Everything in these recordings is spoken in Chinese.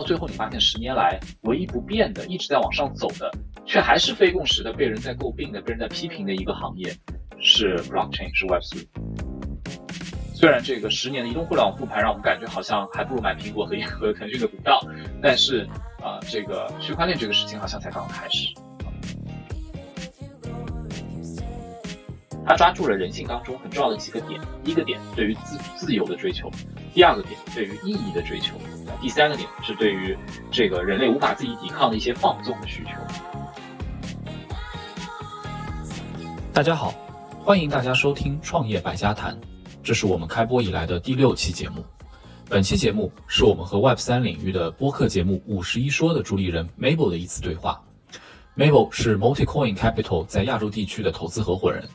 到最后你发现十年来唯一不变的、一直在往上走的，却还是非共识的、被人在诟病的、被人在批评的一个行业，是 blockchain，是 Web3。虽然这个十年的移动互联网复盘让我们感觉好像还不如买苹果和和腾讯的股票，但是啊，这个区块链这个事情好像才刚刚开始。他抓住了人性当中很重要的几个点：第一个点对于自自由的追求；第二个点对于意义的追求；第三个点是对于这个人类无法自己抵抗的一些放纵的需求。大家好，欢迎大家收听《创业百家谈》，这是我们开播以来的第六期节目。本期节目是我们和 Web 三领域的播客节目《五十一说》的主理人 Mabel 的一次对话。Mabel 是 MultiCoin Capital 在亚洲地区的投资合伙人。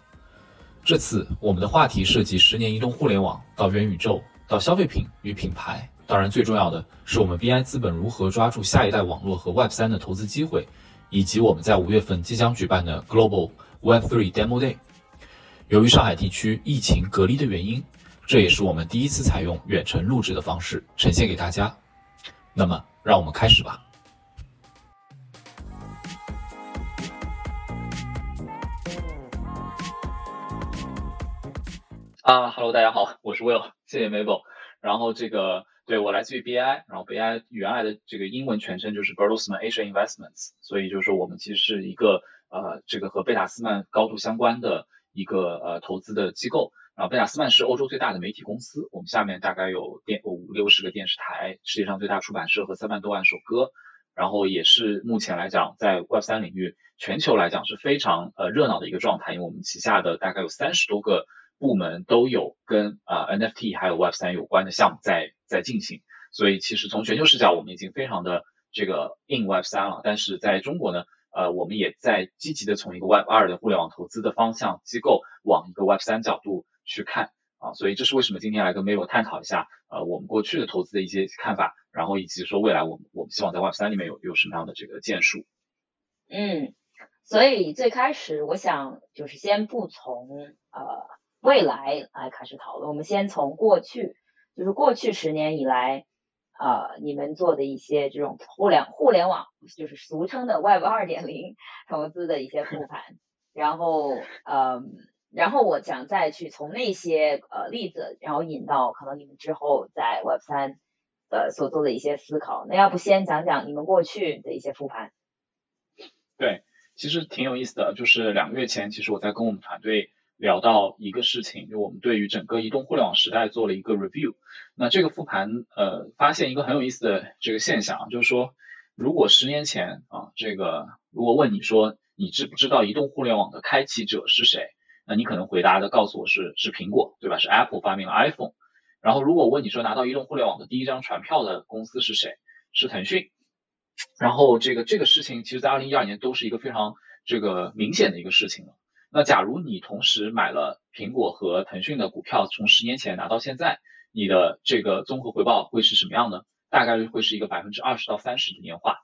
这次我们的话题涉及十年移动互联网到元宇宙到消费品与品牌，当然最重要的是我们 BI 资本如何抓住下一代网络和 Web 三的投资机会，以及我们在五月份即将举办的 Global Web Three Demo Day。由于上海地区疫情隔离的原因，这也是我们第一次采用远程录制的方式呈现给大家。那么，让我们开始吧。啊哈喽，大家好，我是 Will，谢谢 Mabel。然后这个对我来自于 BI，然后 BI 原来的这个英文全称就是 Bertelsmann Asia Investments，所以就是说我们其实是一个呃这个和贝塔斯曼高度相关的一个呃投资的机构。然后贝塔斯曼是欧洲最大的媒体公司，我们下面大概有电五六十个电视台，世界上最大出版社和三万多万首歌。然后也是目前来讲在 Web 三领域全球来讲是非常呃热闹的一个状态，因为我们旗下的大概有三十多个。部门都有跟啊 NFT 还有 Web 三有关的项目在在进行，所以其实从全球视角，我们已经非常的这个 in Web 三了。但是在中国呢，呃，我们也在积极的从一个 Web 二的互联网投资的方向机构往一个 Web 三角度去看啊。所以这是为什么今天来跟 Mabel 探讨一下呃我们过去的投资的一些看法，然后以及说未来我们我们希望在 Web 三里面有有什么样的这个建树。嗯，所以最开始我想就是先不从呃。未来来开始讨论，我们先从过去，就是过去十年以来，呃，你们做的一些这种互联互联网，就是俗称的 Web 二点零投资的一些复盘，然后，呃，然后我想再去从那些呃例子，然后引到可能你们之后在 Web 三呃所做的一些思考。那要不先讲讲你们过去的一些复盘？对，其实挺有意思的，就是两个月前，其实我在跟我们团队。聊到一个事情，就我们对于整个移动互联网时代做了一个 review。那这个复盘，呃，发现一个很有意思的这个现象，就是说，如果十年前啊，这个如果问你说你知不知道移动互联网的开启者是谁，那你可能回答的告诉我是是苹果，对吧？是 Apple 发明了 iPhone。然后如果问你说拿到移动互联网的第一张船票的公司是谁，是腾讯。然后这个这个事情，其实在二零一二年都是一个非常这个明显的一个事情了。那假如你同时买了苹果和腾讯的股票，从十年前拿到现在，你的这个综合回报会是什么样呢？大概率会是一个百分之二十到三十的年化。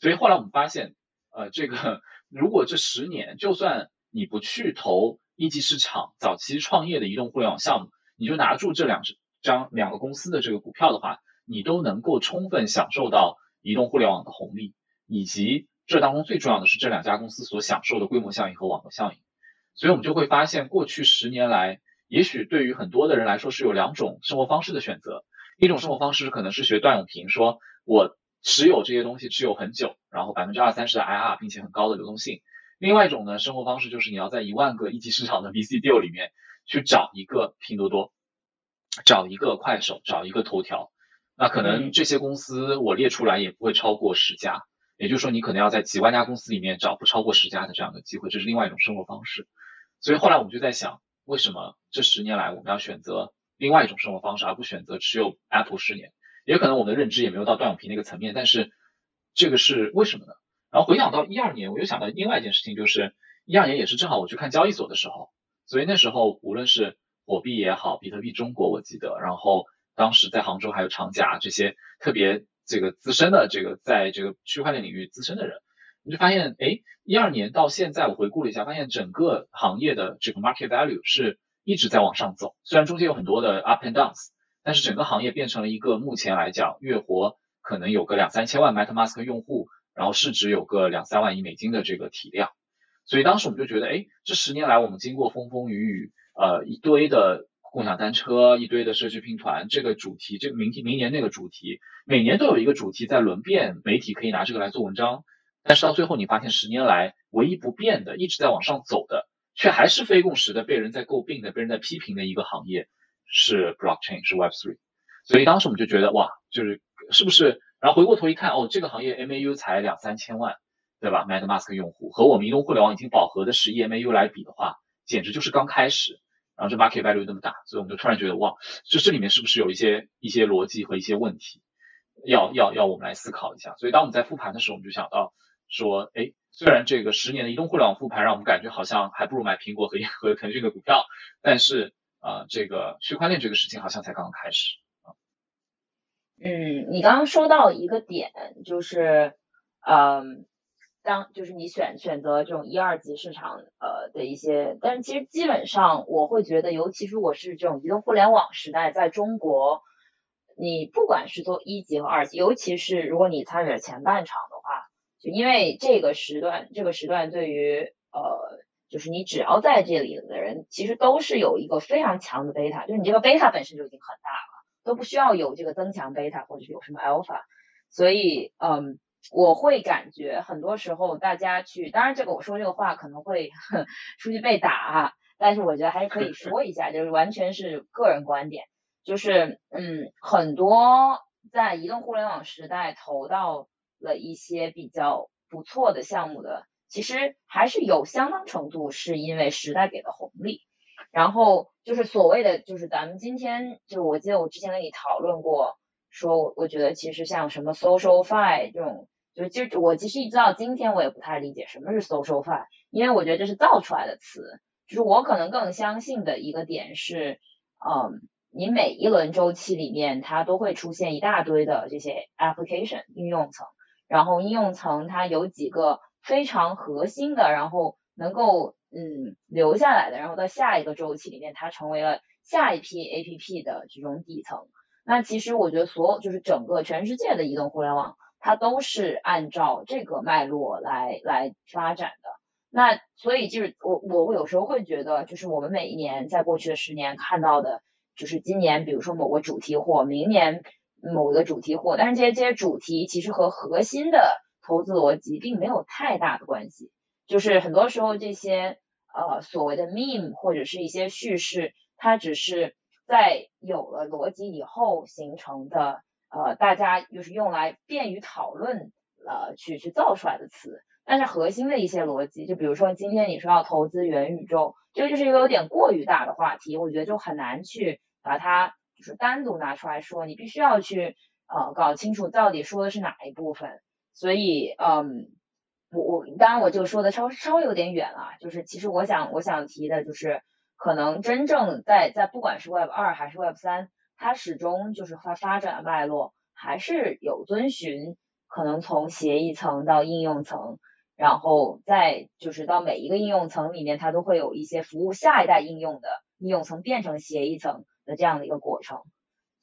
所以后来我们发现，呃，这个如果这十年，就算你不去投一级市场早期创业的移动互联网项目，你就拿住这两张两个公司的这个股票的话，你都能够充分享受到移动互联网的红利，以及这当中最重要的是这两家公司所享受的规模效应和网络效应。所以我们就会发现，过去十年来，也许对于很多的人来说是有两种生活方式的选择。一种生活方式可能是学段永平，说我持有这些东西持有很久，然后百分之二三十的 IR，并且很高的流动性。另外一种呢，生活方式就是你要在一万个一级市场的 VC deal 里面去找一个拼多多，找一个快手，找一个头条。那可能这些公司我列出来也不会超过十家，也就是说你可能要在几万家公司里面找不超过十家的这样的机会，这是另外一种生活方式。所以后来我们就在想，为什么这十年来我们要选择另外一种生活方式，而不选择持有 Apple 十年？也可能我们的认知也没有到段永平那个层面，但是这个是为什么呢？然后回想到一二年，我又想到另外一件事情，就是一二年也是正好我去看交易所的时候，所以那时候无论是火币也好，比特币中国我记得，然后当时在杭州还有长假这些特别这个资深的这个在这个区块链领域资深的人。你就发现，哎，一二年到现在，我回顾了一下，发现整个行业的这个 market value 是一直在往上走。虽然中间有很多的 up and downs，但是整个行业变成了一个目前来讲月活可能有个两三千万 MetaMask 用户，然后市值有个两三万亿美金的这个体量。所以当时我们就觉得，哎，这十年来我们经过风风雨雨，呃，一堆的共享单车，一堆的社区拼团，这个主题，这个明天明年那个主题，每年都有一个主题在轮变，媒体可以拿这个来做文章。但是到最后，你发现十年来唯一不变的，一直在往上走的，却还是非共识的，被人在诟病的，被人在批评的一个行业，是 blockchain，是 Web3。所以当时我们就觉得，哇，就是是不是？然后回过头一看，哦，这个行业 MAU 才两三千万，对吧？MetaMask 用户和我们移动互联网已经饱和的十亿 MAU 来比的话，简直就是刚开始。然后这 market value 那么大，所以我们就突然觉得，哇，就这里面是不是有一些一些逻辑和一些问题，要要要我们来思考一下。所以当我们在复盘的时候，我们就想到说，哎，虽然这个十年的移动互联网复盘让我们感觉好像还不如买苹果和和腾讯的股票，但是啊，这个区块链这个事情好像才刚刚开始。嗯，你刚刚说到一个点，就是，嗯，当就是你选选择这种一二级市场，呃的一些，但是其实基本上我会觉得，尤其是我是这种移动互联网时代，在中国，你不管是做一级和二级，尤其是如果你参与了前半场的话，就因为这个时段，这个时段对于呃，就是你只要在这里的人，其实都是有一个非常强的贝塔，就是你这个贝塔本身就已经很大了。都不需要有这个增强贝塔或者是有什么 alpha，所以嗯，我会感觉很多时候大家去，当然这个我说这个话可能会 出去被打，但是我觉得还是可以说一下，就是完全是个人观点，就是嗯，很多在移动互联网时代投到了一些比较不错的项目的，其实还是有相当程度是因为时代给的红利。然后就是所谓的，就是咱们今天就我记得我之前跟你讨论过，说我我觉得其实像什么 social fi 这种，就就我其实一直到今天我也不太理解什么是 social fi，因为我觉得这是造出来的词。就是我可能更相信的一个点是，嗯，你每一轮周期里面它都会出现一大堆的这些 application 应用层，然后应用层它有几个非常核心的，然后能够。嗯，留下来的，然后到下一个周期里面，它成为了下一批 A P P 的这种底层。那其实我觉得，所有就是整个全世界的移动互联网，它都是按照这个脉络来来发展的。那所以就是我我有时候会觉得，就是我们每一年在过去的十年看到的，就是今年比如说某个主题或明年某个主题或，但是这些这些主题其实和核心的投资逻辑并没有太大的关系。就是很多时候这些呃所谓的 meme 或者是一些叙事，它只是在有了逻辑以后形成的，呃大家就是用来便于讨论呃去去造出来的词。但是核心的一些逻辑，就比如说今天你说要投资元宇宙，这个就是一个有点过于大的话题，我觉得就很难去把它就是单独拿出来说，你必须要去呃搞清楚到底说的是哪一部分。所以嗯。我我当然我就说的稍稍微有点远了，就是其实我想我想提的就是，可能真正在在不管是 Web 二还是 Web 三，它始终就是发发展脉络还是有遵循，可能从协议层到应用层，然后再就是到每一个应用层里面，它都会有一些服务下一代应用的应用层变成协议层的这样的一个过程，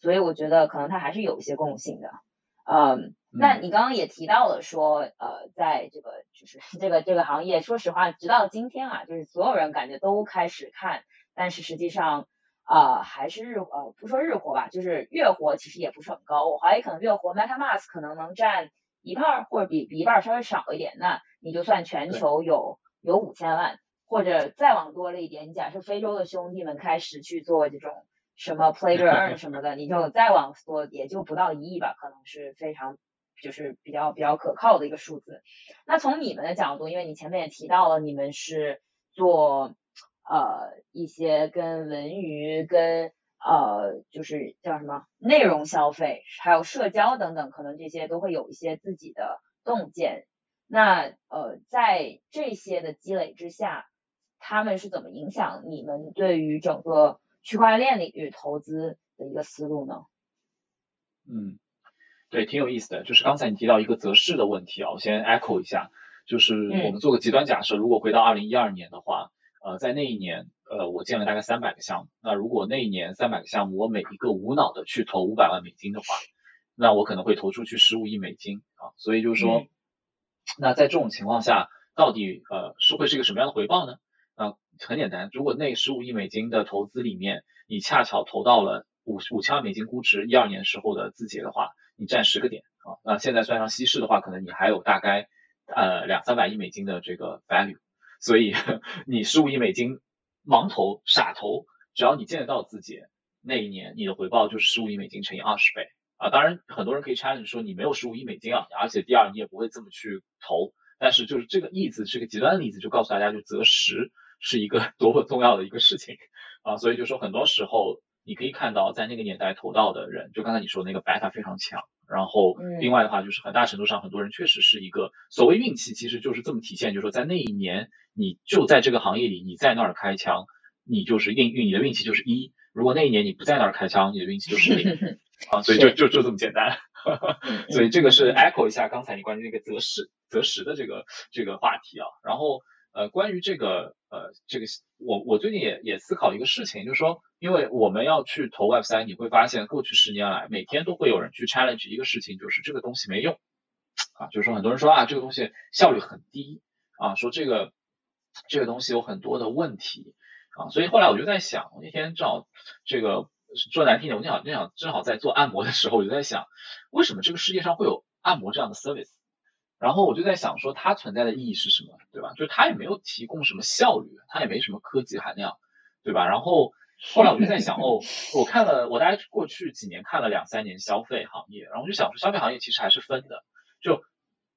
所以我觉得可能它还是有一些共性的，嗯。那你刚刚也提到了说，呃，在这个就是这个这个行业，说实话，直到今天啊，就是所有人感觉都开始看，但是实际上，啊，还是日呃不说日活吧，就是月活其实也不是很高。我怀疑可能月活 MetaMask 可能能占一半，或者比比一半稍微少一点。那你就算全球有有五千万，或者再往多了一点，你假设非洲的兄弟们开始去做这种什么 Play to Earn 什么的，你就再往多，也就不到一亿吧，可能是非常。就是比较比较可靠的一个数字。那从你们的角度，因为你前面也提到了，你们是做呃一些跟文娱、跟呃就是叫什么内容消费，还有社交等等，可能这些都会有一些自己的洞见。那呃在这些的积累之下，他们是怎么影响你们对于整个区块链领域投资的一个思路呢？嗯。对，挺有意思的。就是刚才你提到一个择市的问题啊，我先 echo 一下。就是我们做个极端假设，如果回到二零一二年的话，呃，在那一年，呃，我建了大概三百个项目。那如果那一年三百个项目，我每一个无脑的去投五百万美金的话，那我可能会投出去十五亿美金啊，所以就是说，那在这种情况下，到底呃是会是一个什么样的回报呢？啊，很简单，如果那十五亿美金的投资里面，你恰巧投到了五五千万美金估值一二年时候的字节的话，你占十个点啊，那现在算上稀释的话，可能你还有大概呃两三百亿美金的这个 value，所以 你十五亿美金盲投傻投，只要你见得到自己，那一年你的回报就是十五亿美金乘以二十倍。啊，当然很多人可以 challenge 说你没有十五亿美金啊，而且第二你也不会这么去投，但是就是这个例子是个极端的例子，就告诉大家就择时是一个 多么重要的一个事情啊，所以就说很多时候你可以看到在那个年代投到的人，就刚才你说那个 beta 非常强，然后另外的话就是很大程度上很多人确实是一个所谓运气，其实就是这么体现，就是说在那一年你就在这个行业里你在那儿开枪，你就是运运你的运气就是一，如果那一年你不在那儿开枪，你的运气就是零。啊，所以就就就这么简单，所以这个是 echo 一下刚才你关于那个择时择时的这个这个话题啊。然后呃，关于这个呃这个我我最近也也思考一个事情，就是说，因为我们要去投 Web 三，你会发现过去十年来每天都会有人去 challenge 一个事情，就是这个东西没用啊，就是说很多人说啊这个东西效率很低啊，说这个这个东西有很多的问题啊，所以后来我就在想，我那天正好这个。说难听点，我正好正好正好在做按摩的时候，我就在想，为什么这个世界上会有按摩这样的 service？然后我就在想说，它存在的意义是什么，对吧？就是它也没有提供什么效率，它也没什么科技含量，对吧？然后后来我就在想，哦，我看了我大概过去几年看了两三年消费行业，然后我就想说，消费行业其实还是分的。就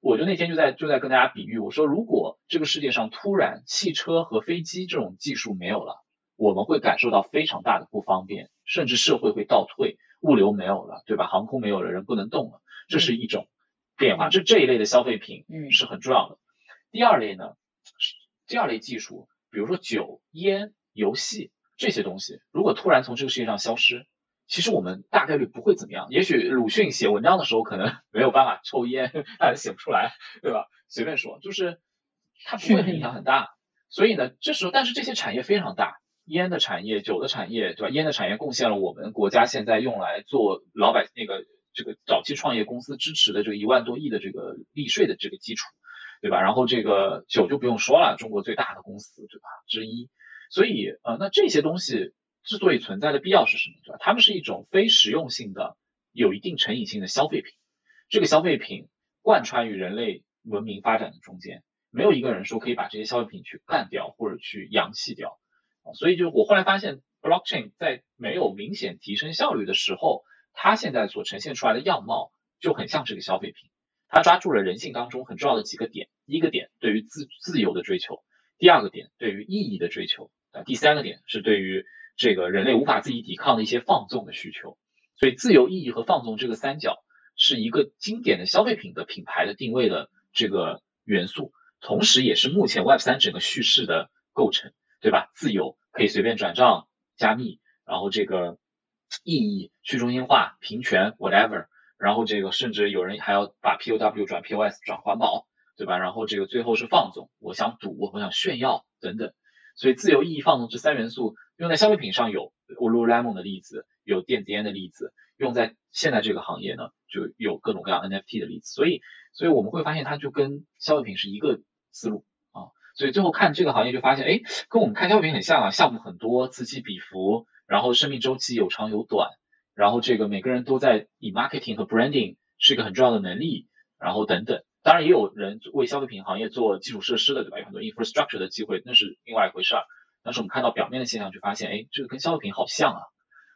我就那天就在就在跟大家比喻，我说如果这个世界上突然汽车和飞机这种技术没有了，我们会感受到非常大的不方便。甚至社会会倒退，物流没有了，对吧？航空没有了，人不能动了，这是一种变化。这这一类的消费品是很重要的。第二类呢，第二类技术，比如说酒、烟、游戏这些东西，如果突然从这个世界上消失，其实我们大概率不会怎么样。也许鲁迅写文章的时候可能 没有办法抽烟，他写不出来，对吧？随便说，就是它不会影响很大。所以呢，这时候，但是这些产业非常大。烟的产业、酒的产业，对吧？烟的产业贡献了我们国家现在用来做老百那个这个早期创业公司支持的这个一万多亿的这个利税的这个基础，对吧？然后这个酒就不用说了，中国最大的公司，对吧？之一。所以呃，那这些东西之所以存在的必要是什么？对吧？它们是一种非实用性的、有一定成瘾性的消费品。这个消费品贯穿于人类文明发展的中间，没有一个人说可以把这些消费品去干掉或者去扬弃掉。所以就我后来发现，blockchain 在没有明显提升效率的时候，它现在所呈现出来的样貌就很像这个消费品。它抓住了人性当中很重要的几个点：一个点对于自自由的追求；第二个点对于意义的追求；啊，第三个点是对于这个人类无法自己抵抗的一些放纵的需求。所以，自由、意义和放纵这个三角是一个经典的消费品的品牌的定位的这个元素，同时也是目前 Web 三整个叙事的构成。对吧？自由可以随便转账、加密，然后这个意义、去中心化、平权，whatever，然后这个甚至有人还要把 POW 转 POS 转环保，对吧？然后这个最后是放纵，我想赌，我想炫耀等等。所以自由、意义、放纵这三元素用在消费品上有 Lululemon 的例子，有电子烟的例子，用在现在这个行业呢，就有各种各样 NFT 的例子。所以，所以我们会发现它就跟消费品是一个思路啊。所以最后看这个行业就发现，哎，跟我们看消费品很像啊，项目很多，此起彼伏，然后生命周期有长有短，然后这个每个人都在以 marketing 和 branding 是一个很重要的能力，然后等等，当然也有人为消费品行业做基础设施的，对吧？有很多 infrastructure 的机会，那是另外一回事儿。但是我们看到表面的现象，就发现，哎，这个跟消费品好像啊，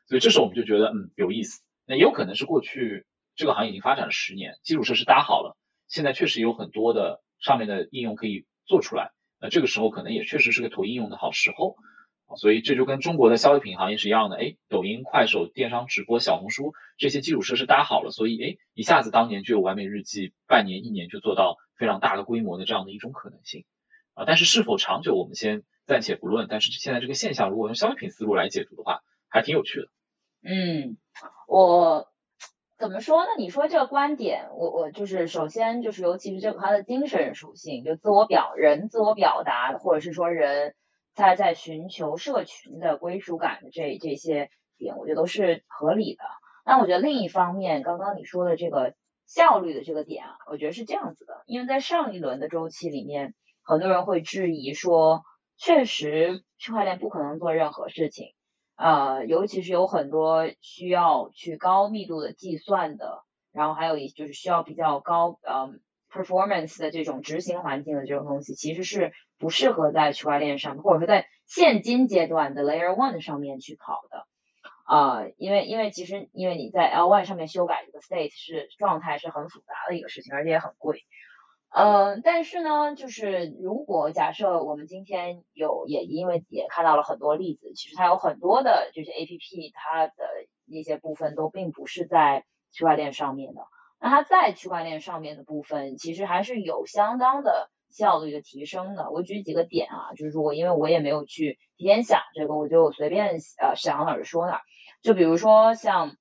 所以这时候我们就觉得，嗯，有意思。那也有可能是过去这个行业已经发展了十年，基础设施搭好了，现在确实有很多的上面的应用可以做出来。那这个时候可能也确实是个投应用的好时候，所以这就跟中国的消费品行业是一样的，哎，抖音、快手、电商直播、小红书这些基础设施搭好了，所以哎，一下子当年就有完美日记，半年、一年就做到非常大的规模的这样的一种可能性啊。但是是否长久，我们先暂且不论。但是现在这个现象，如果用消费品思路来解读的话，还挺有趣的。嗯，我。怎么说呢？你说这个观点，我我就是首先就是，尤其是这个它的精神属性，就自我表人自我表达，或者是说人他在寻求社群的归属感的这这些点，我觉得都是合理的。那我觉得另一方面，刚刚你说的这个效率的这个点啊，我觉得是这样子的，因为在上一轮的周期里面，很多人会质疑说，确实区块链不可能做任何事情，呃，尤其是有很多需要去高密度的计算的，然后还有一就是需要比较高呃 performance 的这种执行环境的这种东西，其实是不适合在区块链上，或者说在现今阶段的 Layer One 上面去跑的。啊，因为因为其实因为你在 L1 上面修改这个 state 是状态是很复杂的一个事情，而且也很贵。嗯，但是呢，就是如果假设我们今天有也因为也看到了很多例子，其实它有很多的这些 A P P，它的一些部分都并不是在区块链上面的。那它在区块链上面的部分，其实还是有相当的。效率的提升的，我举几个点啊，就是说我，因为我也没有去提前想这个，我就随便呃想哪儿说哪儿。就比如说像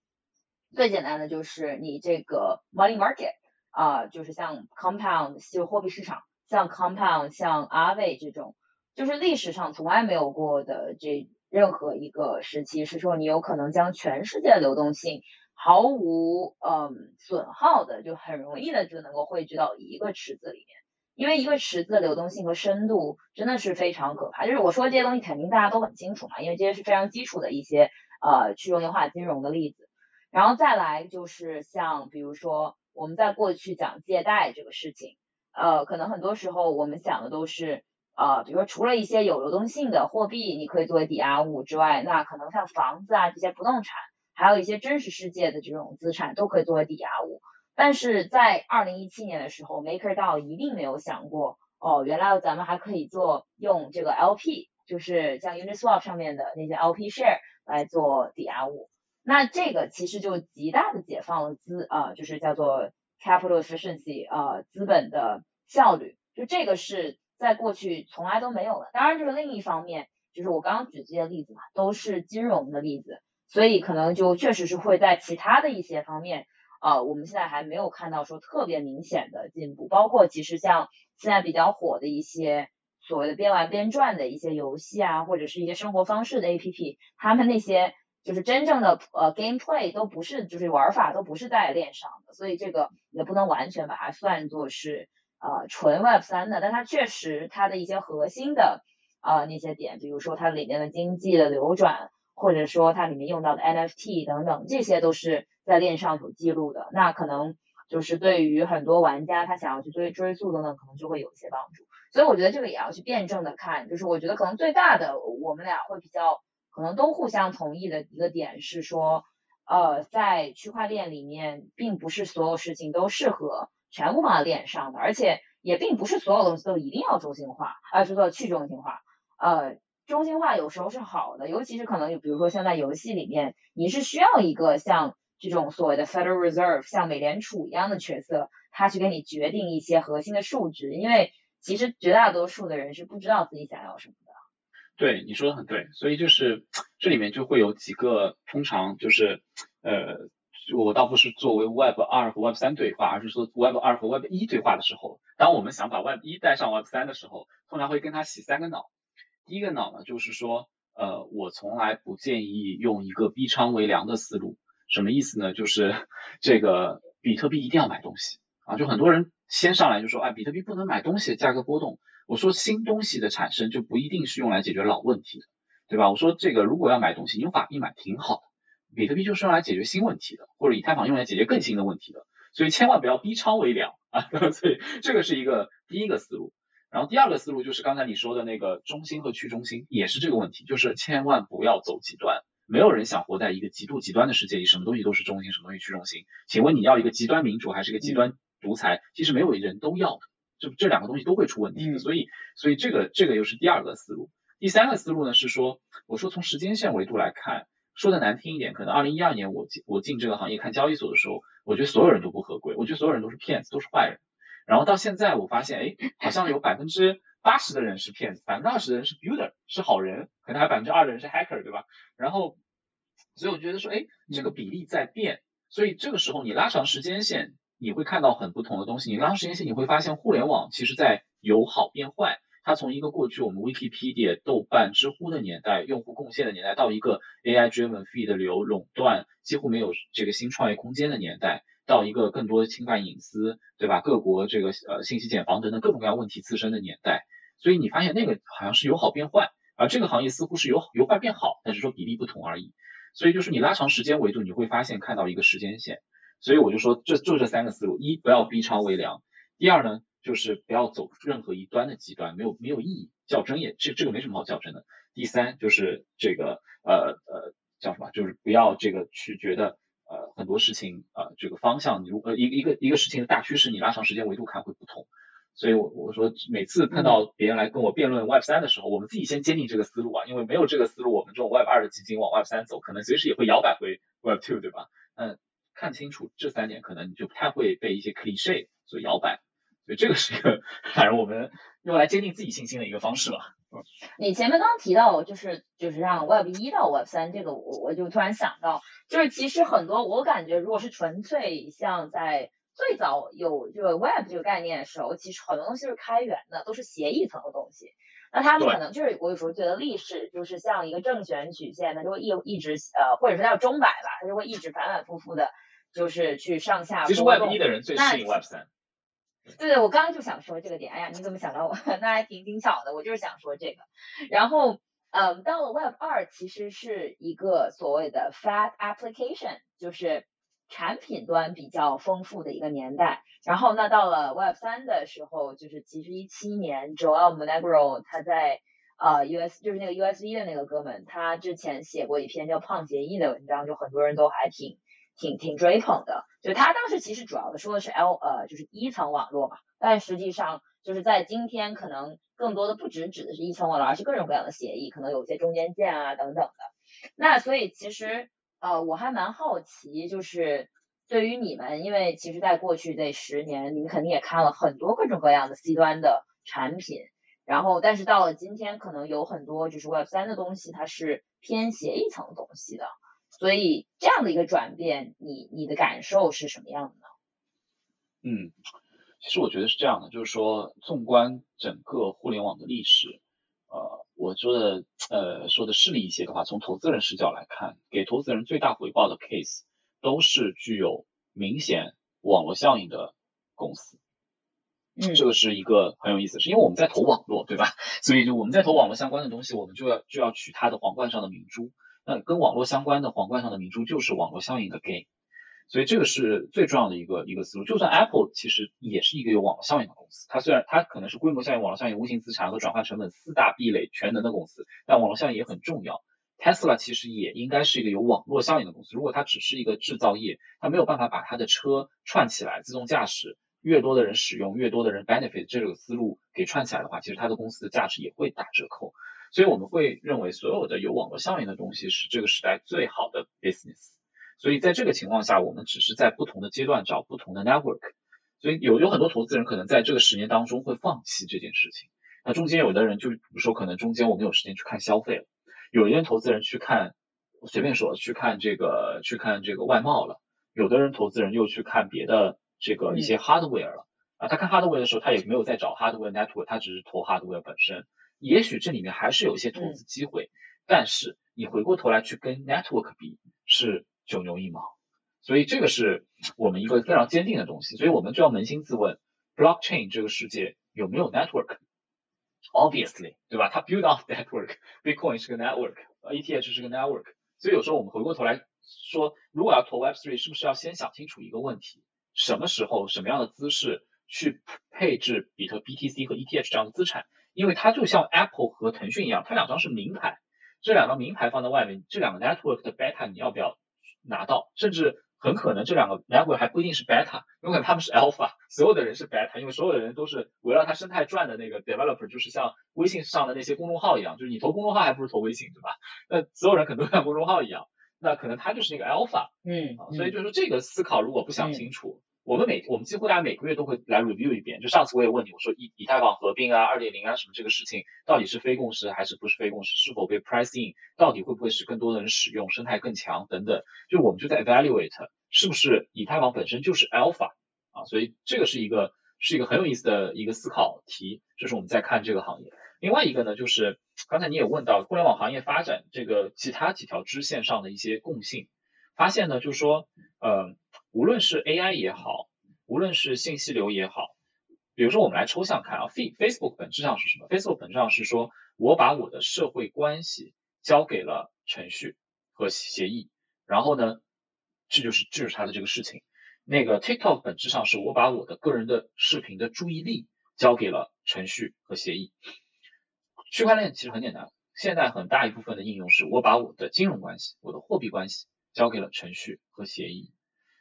最简单的就是你这个 money market 啊，就是像 compound 就货币市场，像 compound 像 a v e 这种，就是历史上从来没有过的这任何一个时期，是说你有可能将全世界的流动性毫无嗯损耗的，就很容易的就能够汇聚到一个池子里面。因为一个池子的流动性和深度真的是非常可怕，就是我说这些东西肯定大家都很清楚嘛，因为这些是非常基础的一些呃去中心化金融的例子。然后再来就是像比如说我们在过去讲借贷这个事情，呃，可能很多时候我们想的都是呃，比如说除了一些有流动性的货币你可以作为抵押物之外，那可能像房子啊这些不动产，还有一些真实世界的这种资产都可以作为抵押物。但是在二零一七年的时候，MakerDAO 一定没有想过，哦，原来咱们还可以做用这个 LP，就是像 Uniswap 上面的那些 LP share 来做抵押物。那这个其实就极大的解放了资，呃，就是叫做 capital efficiency，呃，资本的效率。就这个是在过去从来都没有的。当然，这个另一方面，就是我刚刚举这些例子嘛，都是金融的例子，所以可能就确实是会在其他的一些方面。呃，我们现在还没有看到说特别明显的进步，包括其实像现在比较火的一些所谓的边玩边赚的一些游戏啊，或者是一些生活方式的 APP，他们那些就是真正的呃 gameplay 都不是，就是玩法都不是在链上的，所以这个也不能完全把它算作是呃纯 Web 三的，但它确实它的一些核心的呃那些点，比如说它里面的经济的流转。或者说它里面用到的 NFT 等等，这些都是在链上有记录的。那可能就是对于很多玩家，他想要去追追溯等等，可能就会有一些帮助。所以我觉得这个也要去辩证的看。就是我觉得可能最大的，我们俩会比较可能都互相同意的一个点是说，呃，在区块链里面，并不是所有事情都适合全部放在链上的，而且也并不是所有东西都一定要中心化，啊，叫做去中心化，呃。中心化有时候是好的，尤其是可能，比如说像在游戏里面，你是需要一个像这种所谓的 Federal Reserve，像美联储一样的角色，他去给你决定一些核心的数值，因为其实绝大多数的人是不知道自己想要什么的。对，你说的很对，所以就是这里面就会有几个，通常就是呃，我倒不是作为 Web 二和 Web 三对话，而是说 Web 二和 Web 一对话的时候，当我们想把 Web 一带上 Web 三的时候，通常会跟他洗三个脑。第一个脑呢，就是说，呃，我从来不建议用一个逼仓为良的思路。什么意思呢？就是这个比特币一定要买东西啊，就很多人先上来就说，哎，比特币不能买东西，价格波动。我说新东西的产生就不一定是用来解决老问题的，对吧？我说这个如果要买东西，你用法币买挺好的，比特币就是用来解决新问题的，或者以太坊用来解决更新的问题的，所以千万不要逼仓为良啊。所以这个是一个第一个思路。然后第二个思路就是刚才你说的那个中心和去中心，也是这个问题，就是千万不要走极端。没有人想活在一个极度极端的世界里，什么东西都是中心，什么东西去中心。请问你要一个极端民主还是一个极端独裁？其实没有人都要的，这这两个东西都会出问题的。所以，所以这个这个又是第二个思路。第三个思路呢是说，我说从时间线维度来看，说的难听一点，可能二零一二年我进我进这个行业看交易所的时候，我觉得所有人都不合规，我觉得所有人都是骗子，都是坏人。然后到现在，我发现，哎，好像有百分之八十的人是骗子，百分之二十的人是 builder，是好人，可能还百分之二的人是 hacker，对吧？然后，所以我觉得说，哎，这个比例在变，所以这个时候你拉长时间线，你会看到很不同的东西。你拉长时间线，你会发现互联网其实在由好变坏。它从一个过去我们 Wikipedia、豆瓣、知乎的年代，用户贡献的年代，到一个 AI driven feed 流垄断，几乎没有这个新创业空间的年代，到一个更多侵犯隐私，对吧？各国这个呃信息茧房等等各种各样问题滋生的年代，所以你发现那个好像是由好变坏，而这个行业似乎是由由坏变好，但是说比例不同而已。所以就是你拉长时间维度，你会发现看到一个时间线。所以我就说，这就这三个思路：一不要逼超为良；第二呢，就是不要走任何一端的极端，没有没有意义，较真也这这个没什么好较真的。第三就是这个呃呃叫什么？就是不要这个去觉得呃很多事情呃这个方向，你如呃一一个一个事情的大趋势，你拉长时间维度看会不同。所以，我我说每次碰到别人来跟我辩论 Web 三的时候，我们自己先坚定这个思路啊，因为没有这个思路，我们这种 Web 二的基金往 Web 三走，可能随时也会摇摆回 Web two，对吧？嗯，看清楚这三点，可能你就不太会被一些 cliche 所摇摆。所以这个是一个，反正我们用来坚定自己信心的一个方式吧。你前面刚刚提到，就是就是让 Web 一到 Web 三这个，我我就突然想到，就是其实很多我感觉，如果是纯粹像在最早有这个 Web 这个概念的时候，其实很多东西是开源的，都是协议层的东西。那他们可能就是我有时候觉得历史就是像一个正弦曲线，它就会一一直呃，或者说叫钟摆吧，它就会一直反反复复的，就是去上下。其实 Web 一的人最适应 Web 三。对对，我刚刚就想说这个点。哎呀，你怎么想到我？那还挺挺巧的，我就是想说这个。然后，嗯，到了 Web 二，其实是一个所谓的 Fat Application，就是。产品端比较丰富的一个年代，然后那到了 Web 三的时候，就是其实一七年，Joel Monegro 他在呃 US 就是那个 USB 的那个哥们，他之前写过一篇叫《胖协议》的文章，就很多人都还挺挺挺追捧的。就他当时其实主要的说的是 L 呃就是一层网络嘛，但实际上就是在今天可能更多的不只指的是一层网络，而是各种各样的协议，可能有些中间件啊等等的。那所以其实。呃，我还蛮好奇，就是对于你们，因为其实在过去这十年，你们肯定也看了很多各种各样的 C 端的产品，然后但是到了今天，可能有很多就是 Web 三的东西，它是偏协议层东西的，所以这样的一个转变，你你的感受是什么样的呢？嗯，其实我觉得是这样的，就是说，纵观整个互联网的历史。呃，我说的呃说的势利一些的话，从投资人视角来看，给投资人最大回报的 case 都是具有明显网络效应的公司。嗯，这个是一个很有意思，是因为我们在投网络，对吧？所以就我们在投网络相关的东西，我们就要就要取它的皇冠上的明珠。那跟网络相关的皇冠上的明珠就是网络效应的 gain。所以这个是最重要的一个一个思路。就算 Apple 其实也是一个有网络效应的公司，它虽然它可能是规模效应、网络效应、无形资产和转换成本四大壁垒全能的公司，但网络效应也很重要。Tesla 其实也应该是一个有网络效应的公司。如果它只是一个制造业，它没有办法把它的车串起来，自动驾驶越多的人使用，越多的人 benefit 这个思路给串起来的话，其实它的公司的价值也会打折扣。所以我们会认为所有的有网络效应的东西是这个时代最好的 business。所以在这个情况下，我们只是在不同的阶段找不同的 network。所以有有很多投资人可能在这个十年当中会放弃这件事情。那中间有的人就比如说可能中间我们有时间去看消费了，有一些投资人去看，随便说去看这个去看这个外贸了，有的人投资人又去看别的这个一些 hardware 了。啊，他看 hardware 的时候，他也没有在找 hardware network，他只是投 hardware 本身。也许这里面还是有一些投资机会，但是你回过头来去跟 network 比是。九牛一毛，所以这个是我们一个非常坚定的东西，所以我们就要扪心自问，blockchain 这个世界有没有 network？Obviously，对吧？它 build off network，Bitcoin 是个 network，ETH 是个 network，所以有时候我们回过头来说，如果要投 Web3，是不是要先想清楚一个问题：什么时候、什么样的姿势去配置比特 BTC 和 ETH 这样的资产？因为它就像 Apple 和腾讯一样，它两张是名牌，这两张名牌放在外面，这两个 network 的 beta 你要不要？拿到，甚至很可能这两个 network 还不一定是 beta，有可能他们是 alpha，所有的人是 beta，因为所有的人都是围绕它生态转的那个 developer，就是像微信上的那些公众号一样，就是你投公众号还不如投微信，对吧？那所有人可能都像公众号一样，那可能他就是那个 alpha，嗯，所以就是说这个思考如果不想清楚。我们每我们几乎大家每个月都会来 review 一遍。就上次我也问你，我说以以太坊合并啊、二点零啊什么这个事情，到底是非共识还是不是非共识？是否被 price in？到底会不会使更多的人使用，生态更强等等？就我们就在 evaluate 是不是以太坊本身就是 alpha 啊？所以这个是一个是一个很有意思的一个思考题，就是我们在看这个行业。另外一个呢，就是刚才你也问到互联网行业发展这个其他几条支线上的一些共性，发现呢，就是说，呃，无论是 AI 也好，无论是信息流也好，比如说我们来抽象看啊，Facebook 本质上是什么？Facebook 本质上是说我把我的社会关系交给了程序和协议，然后呢，这就是这就是它的这个事情。那个 TikTok 本质上是我把我的个人的视频的注意力交给了程序和协议。区块链其实很简单，现在很大一部分的应用是我把我的金融关系、我的货币关系交给了程序和协议，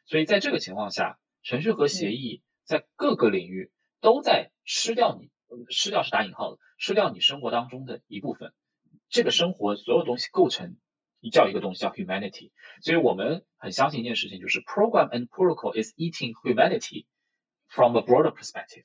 所以在这个情况下，程序和协议在各个领域都在吃掉你，吃掉是打引号的，吃掉你生活当中的一部分。这个生活所有东西构成一叫一个东西叫 humanity，所以我们很相信一件事情，就是 program and protocol is eating humanity from a broader perspective。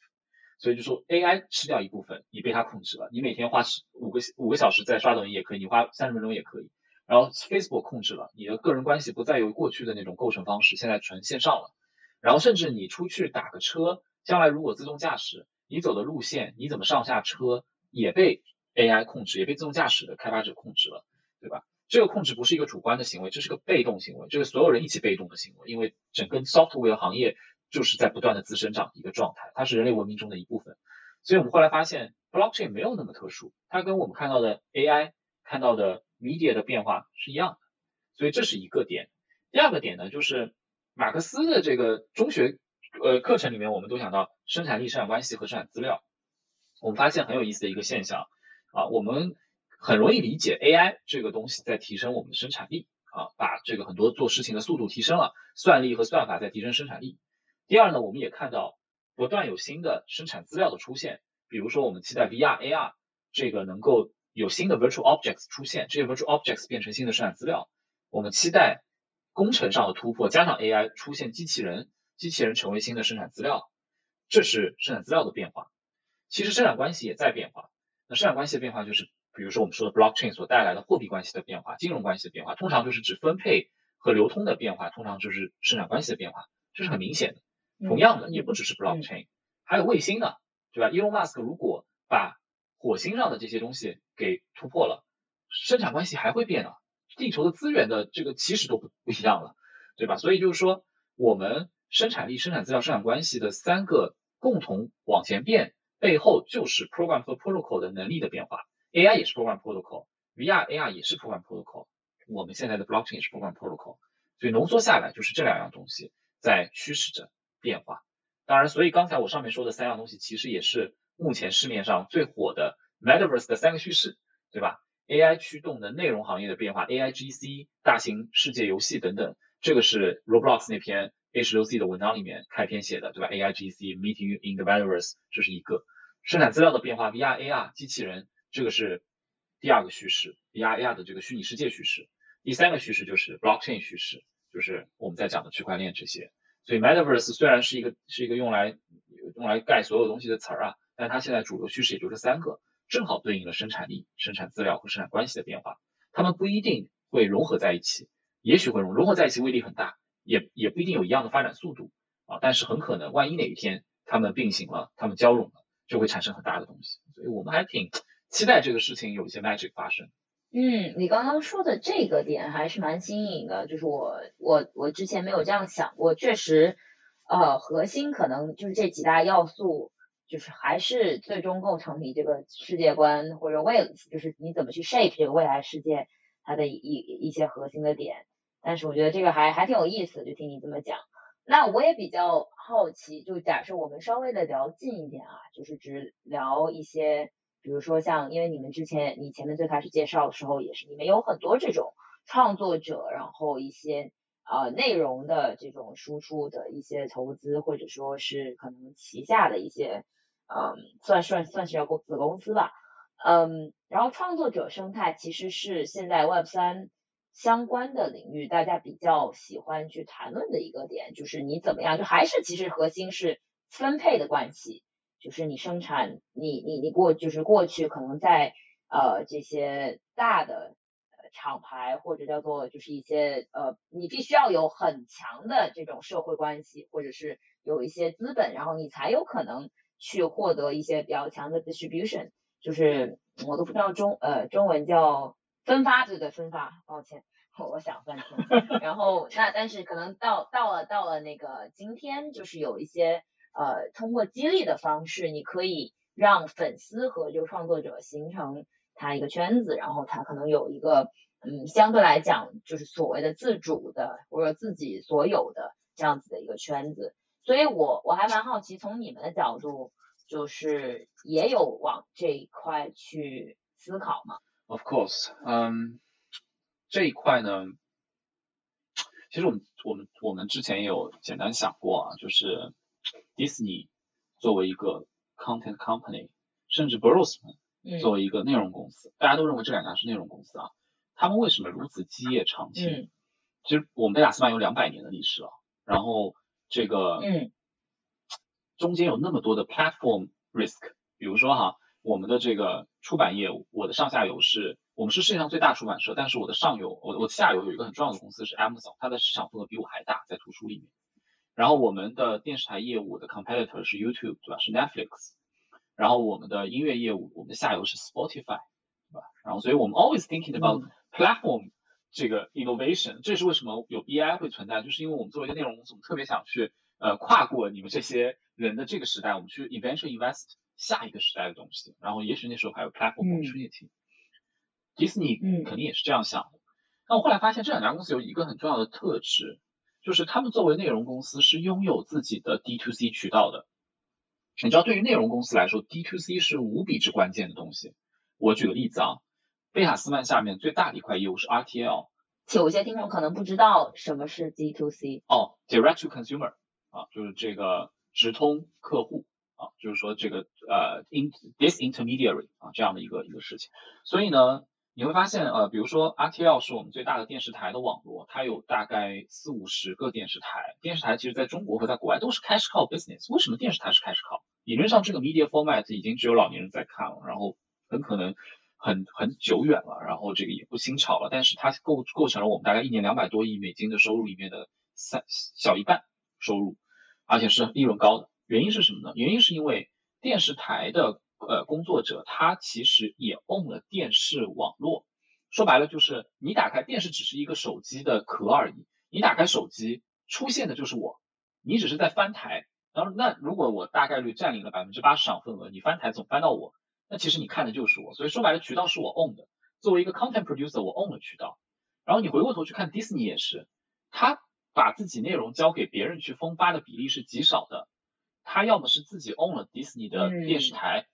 所以就说 AI 吃掉一部分，你被它控制了。你每天花十五个五个小时在刷抖音也可以，你花三十分钟也可以。然后 Facebook 控制了你的个人关系，不再由过去的那种构成方式，现在纯线上了。然后甚至你出去打个车，将来如果自动驾驶，你走的路线，你怎么上下车，也被 AI 控制，也被自动驾驶的开发者控制了，对吧？这个控制不是一个主观的行为，这是个被动行为，这是所有人一起被动的行为，因为整个 software 行业。就是在不断的自生长一个状态，它是人类文明中的一部分。所以我们后来发现，blockchain 没有那么特殊，它跟我们看到的 AI 看到的 media 的变化是一样的。所以这是一个点。第二个点呢，就是马克思的这个中学呃课程里面，我们都讲到生产力、生产关系和生产资料。我们发现很有意思的一个现象啊，我们很容易理解 AI 这个东西在提升我们的生产力啊，把这个很多做事情的速度提升了，算力和算法在提升生产力。第二呢，我们也看到不断有新的生产资料的出现，比如说我们期待 VR、AR 这个能够有新的 virtual objects 出现，这些 virtual objects 变成新的生产资料。我们期待工程上的突破，加上 AI 出现机器人，机器人成为新的生产资料，这是生产资料的变化。其实生产关系也在变化。那生产关系的变化就是，比如说我们说的 blockchain 所带来的货币关系的变化、金融关系的变化，通常就是指分配和流通的变化，通常就是生产关系的变化，这是很明显的。同样的，也不只是 blockchain，还有卫星呢，对吧？Elon Musk 如果把火星上的这些东西给突破了，生产关系还会变啊，地球的资源的这个起始都不不一样了，对吧？所以就是说，我们生产力、生产资料、生产关系的三个共同往前变，背后就是 program 和 protocol 的能力的变化。AI 也是 program protocol，VR、AR 也是 program protocol，我们现在的 blockchain 也是 program protocol，所以浓缩下来就是这两样东西在驱使着。变化，当然，所以刚才我上面说的三样东西，其实也是目前市面上最火的 Metaverse 的三个叙事，对吧？AI 驱动的内容行业的变化，AIGC 大型世界游戏等等，这个是 Roblox 那篇 H6C 的文章里面开篇写的，对吧？AIGC Meeting in the Metaverse 这是一个生产资料的变化，VR、AR 机器人，这个是第二个叙事，VR、AR 的这个虚拟世界叙事，第三个叙事就是 Blockchain 叙事，就是我们在讲的区块链这些。所以 Metaverse 虽然是一个是一个用来用来盖所有东西的词儿啊，但它现在主流趋势也就这三个，正好对应了生产力、生产资料和生产关系的变化。它们不一定会融合在一起，也许会融融合在一起威力很大，也也不一定有一样的发展速度啊。但是很可能，万一哪一天它们并行了，它们交融了，就会产生很大的东西。所以我们还挺期待这个事情有一些 magic 发生。嗯，你刚刚说的这个点还是蛮新颖的，就是我我我之前没有这样想过，确实，呃，核心可能就是这几大要素，就是还是最终构成你这个世界观或者未，就是你怎么去 shape 这个未来世界它的一一些核心的点。但是我觉得这个还还挺有意思，就听你这么讲。那我也比较好奇，就假设我们稍微的聊近一点啊，就是只聊一些。比如说像，因为你们之前你前面最开始介绍的时候也是，你们有很多这种创作者，然后一些呃内容的这种输出的一些投资，或者说是可能旗下的一些嗯，算算算是要公子公司吧，嗯，然后创作者生态其实是现在 Web 三相关的领域大家比较喜欢去谈论的一个点，就是你怎么样，就还是其实核心是分配的关系。就是你生产，你你你过就是过去可能在呃这些大的厂牌或者叫做就是一些呃，你必须要有很强的这种社会关系，或者是有一些资本，然后你才有可能去获得一些比较强的 distribution，就是我都不知道中呃中文叫分发，对对分发，抱歉，我想半天。然后那但是可能到到了到了那个今天，就是有一些呃通过激励的方式，你可以让粉丝和这个创作者形成。他一个圈子，然后他可能有一个，嗯，相对来讲就是所谓的自主的或者自己所有的这样子的一个圈子，所以我我还蛮好奇，从你们的角度，就是也有往这一块去思考吗？Of course，嗯，这一块呢，其实我们我们我们之前也有简单想过啊，就是 Disney 作为一个 content company，甚至 Brosman。作为一个内容公司，大家都认为这两家是内容公司啊，他们为什么如此基业长青？其实我们贝塔斯曼有两百年的历史了，然后这个嗯，中间有那么多的 platform risk，比如说哈，我们的这个出版业务，我的上下游是我们是世界上最大出版社，但是我的上游，我我的下游有一个很重要的公司是 Amazon，它的市场份额比我还大，在图书里面。然后我们的电视台业务的 competitor 是 YouTube，对吧？是 Netflix。然后我们的音乐业务，我们的下游是 Spotify，对吧？然后所以我们 always thinking about platform 这个 innovation，这是为什么有 BI 会存在，就是因为我们作为一个内容公司，我们特别想去呃跨过你们这些人的这个时代，我们去 eventually invest 下一个时代的东西。然后也许那时候还有 platform opportunity。迪士尼肯定也是这样想的。那我后来发现这两家公司有一个很重要的特质，就是他们作为内容公司是拥有自己的 D to C 渠道的。你知道，对于内容公司来说，D to C 是无比之关键的东西。我举个例子啊，贝塔斯曼下面最大的一块业务是 RTL。有些听众可能不知道什么是 D to C。哦，Direct to Consumer 啊，就是这个直通客户啊，就是说这个呃，in this intermediary 啊这样的一个一个事情。所以呢。你会发现，呃，比如说 RTL 是我们最大的电视台的网络，它有大概四五十个电视台。电视台其实在中国和在国外都是 cash cow business。为什么电视台是 cash cow？理论上这个 media format 已经只有老年人在看了，然后很可能很很久远了，然后这个也不新潮了。但是它构构成了我们大概一年两百多亿美金的收入里面的三小一半收入，而且是利润高的。原因是什么呢？原因是因为电视台的。呃，工作者他其实也 own 了电视网络，说白了就是你打开电视只是一个手机的壳而已，你打开手机出现的就是我，你只是在翻台，然后那如果我大概率占领了百分之八十场份额，你翻台总翻到我，那其实你看的就是我，所以说白了渠道是我 own 的，作为一个 content producer 我 own 了渠道，然后你回过头去看 Disney 也是，他把自己内容交给别人去分发的比例是极少的，他要么是自己 own 了 Disney 的电视台。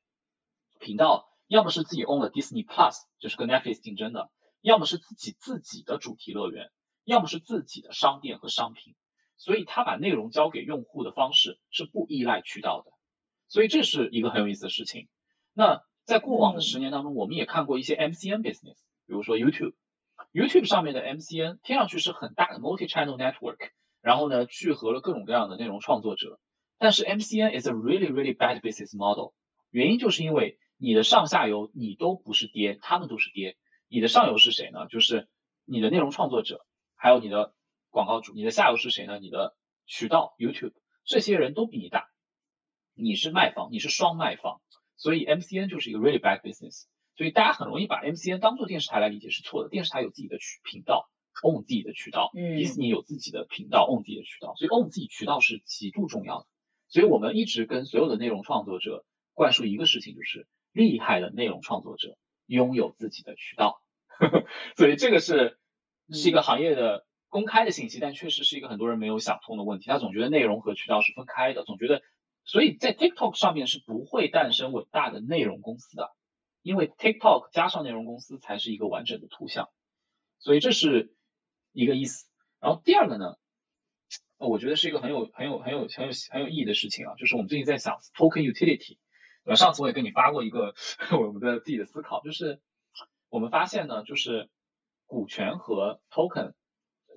频道要么是自己 own 了 Disney Plus，就是跟 Netflix 竞争的；要么是自己自己的主题乐园；要么是自己的商店和商品。所以他把内容交给用户的方式是不依赖渠道的。所以这是一个很有意思的事情。那在过往的十年当中，我们也看过一些 MCN business，比如说 YouTube，YouTube 上面的 MCN 听上去是很大的 multi-channel network，然后呢聚合了各种各样的内容创作者。但是 MCN is a really really bad business model，原因就是因为你的上下游你都不是爹，他们都是爹。你的上游是谁呢？就是你的内容创作者，还有你的广告主。你的下游是谁呢？你的渠道 YouTube，这些人都比你大。你是卖方，你是双卖方，所以 MCN 就是一个 really bad business。所以大家很容易把 MCN 当做电视台来理解是错的。电视台有自己的渠频道，own 自己的渠道。迪士尼有自己的频道，own 自己的渠道。所以 own 自己渠道是极度重要的。所以我们一直跟所有的内容创作者灌输一个事情，就是。厉害的内容创作者拥有自己的渠道，所以这个是是一个行业的公开的信息，但确实是一个很多人没有想通的问题。他总觉得内容和渠道是分开的，总觉得，所以在 TikTok 上面是不会诞生伟大的内容公司的，因为 TikTok 加上内容公司才是一个完整的图像，所以这是一个意思。然后第二个呢，我觉得是一个很有很有很有很有很有意义的事情啊，就是我们最近在想 Token Utility。呃，上次我也跟你发过一个 我们的自己的思考，就是我们发现呢，就是股权和 token，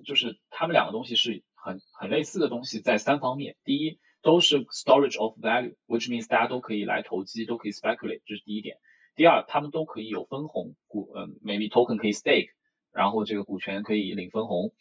就是他们两个东西是很很类似的东西，在三方面。第一，都是 storage of value，which means 大家都可以来投机，都可以 speculate，这是第一点。第二，他们都可以有分红，股，嗯，maybe token 可以 stake，然后这个股权可以领分红。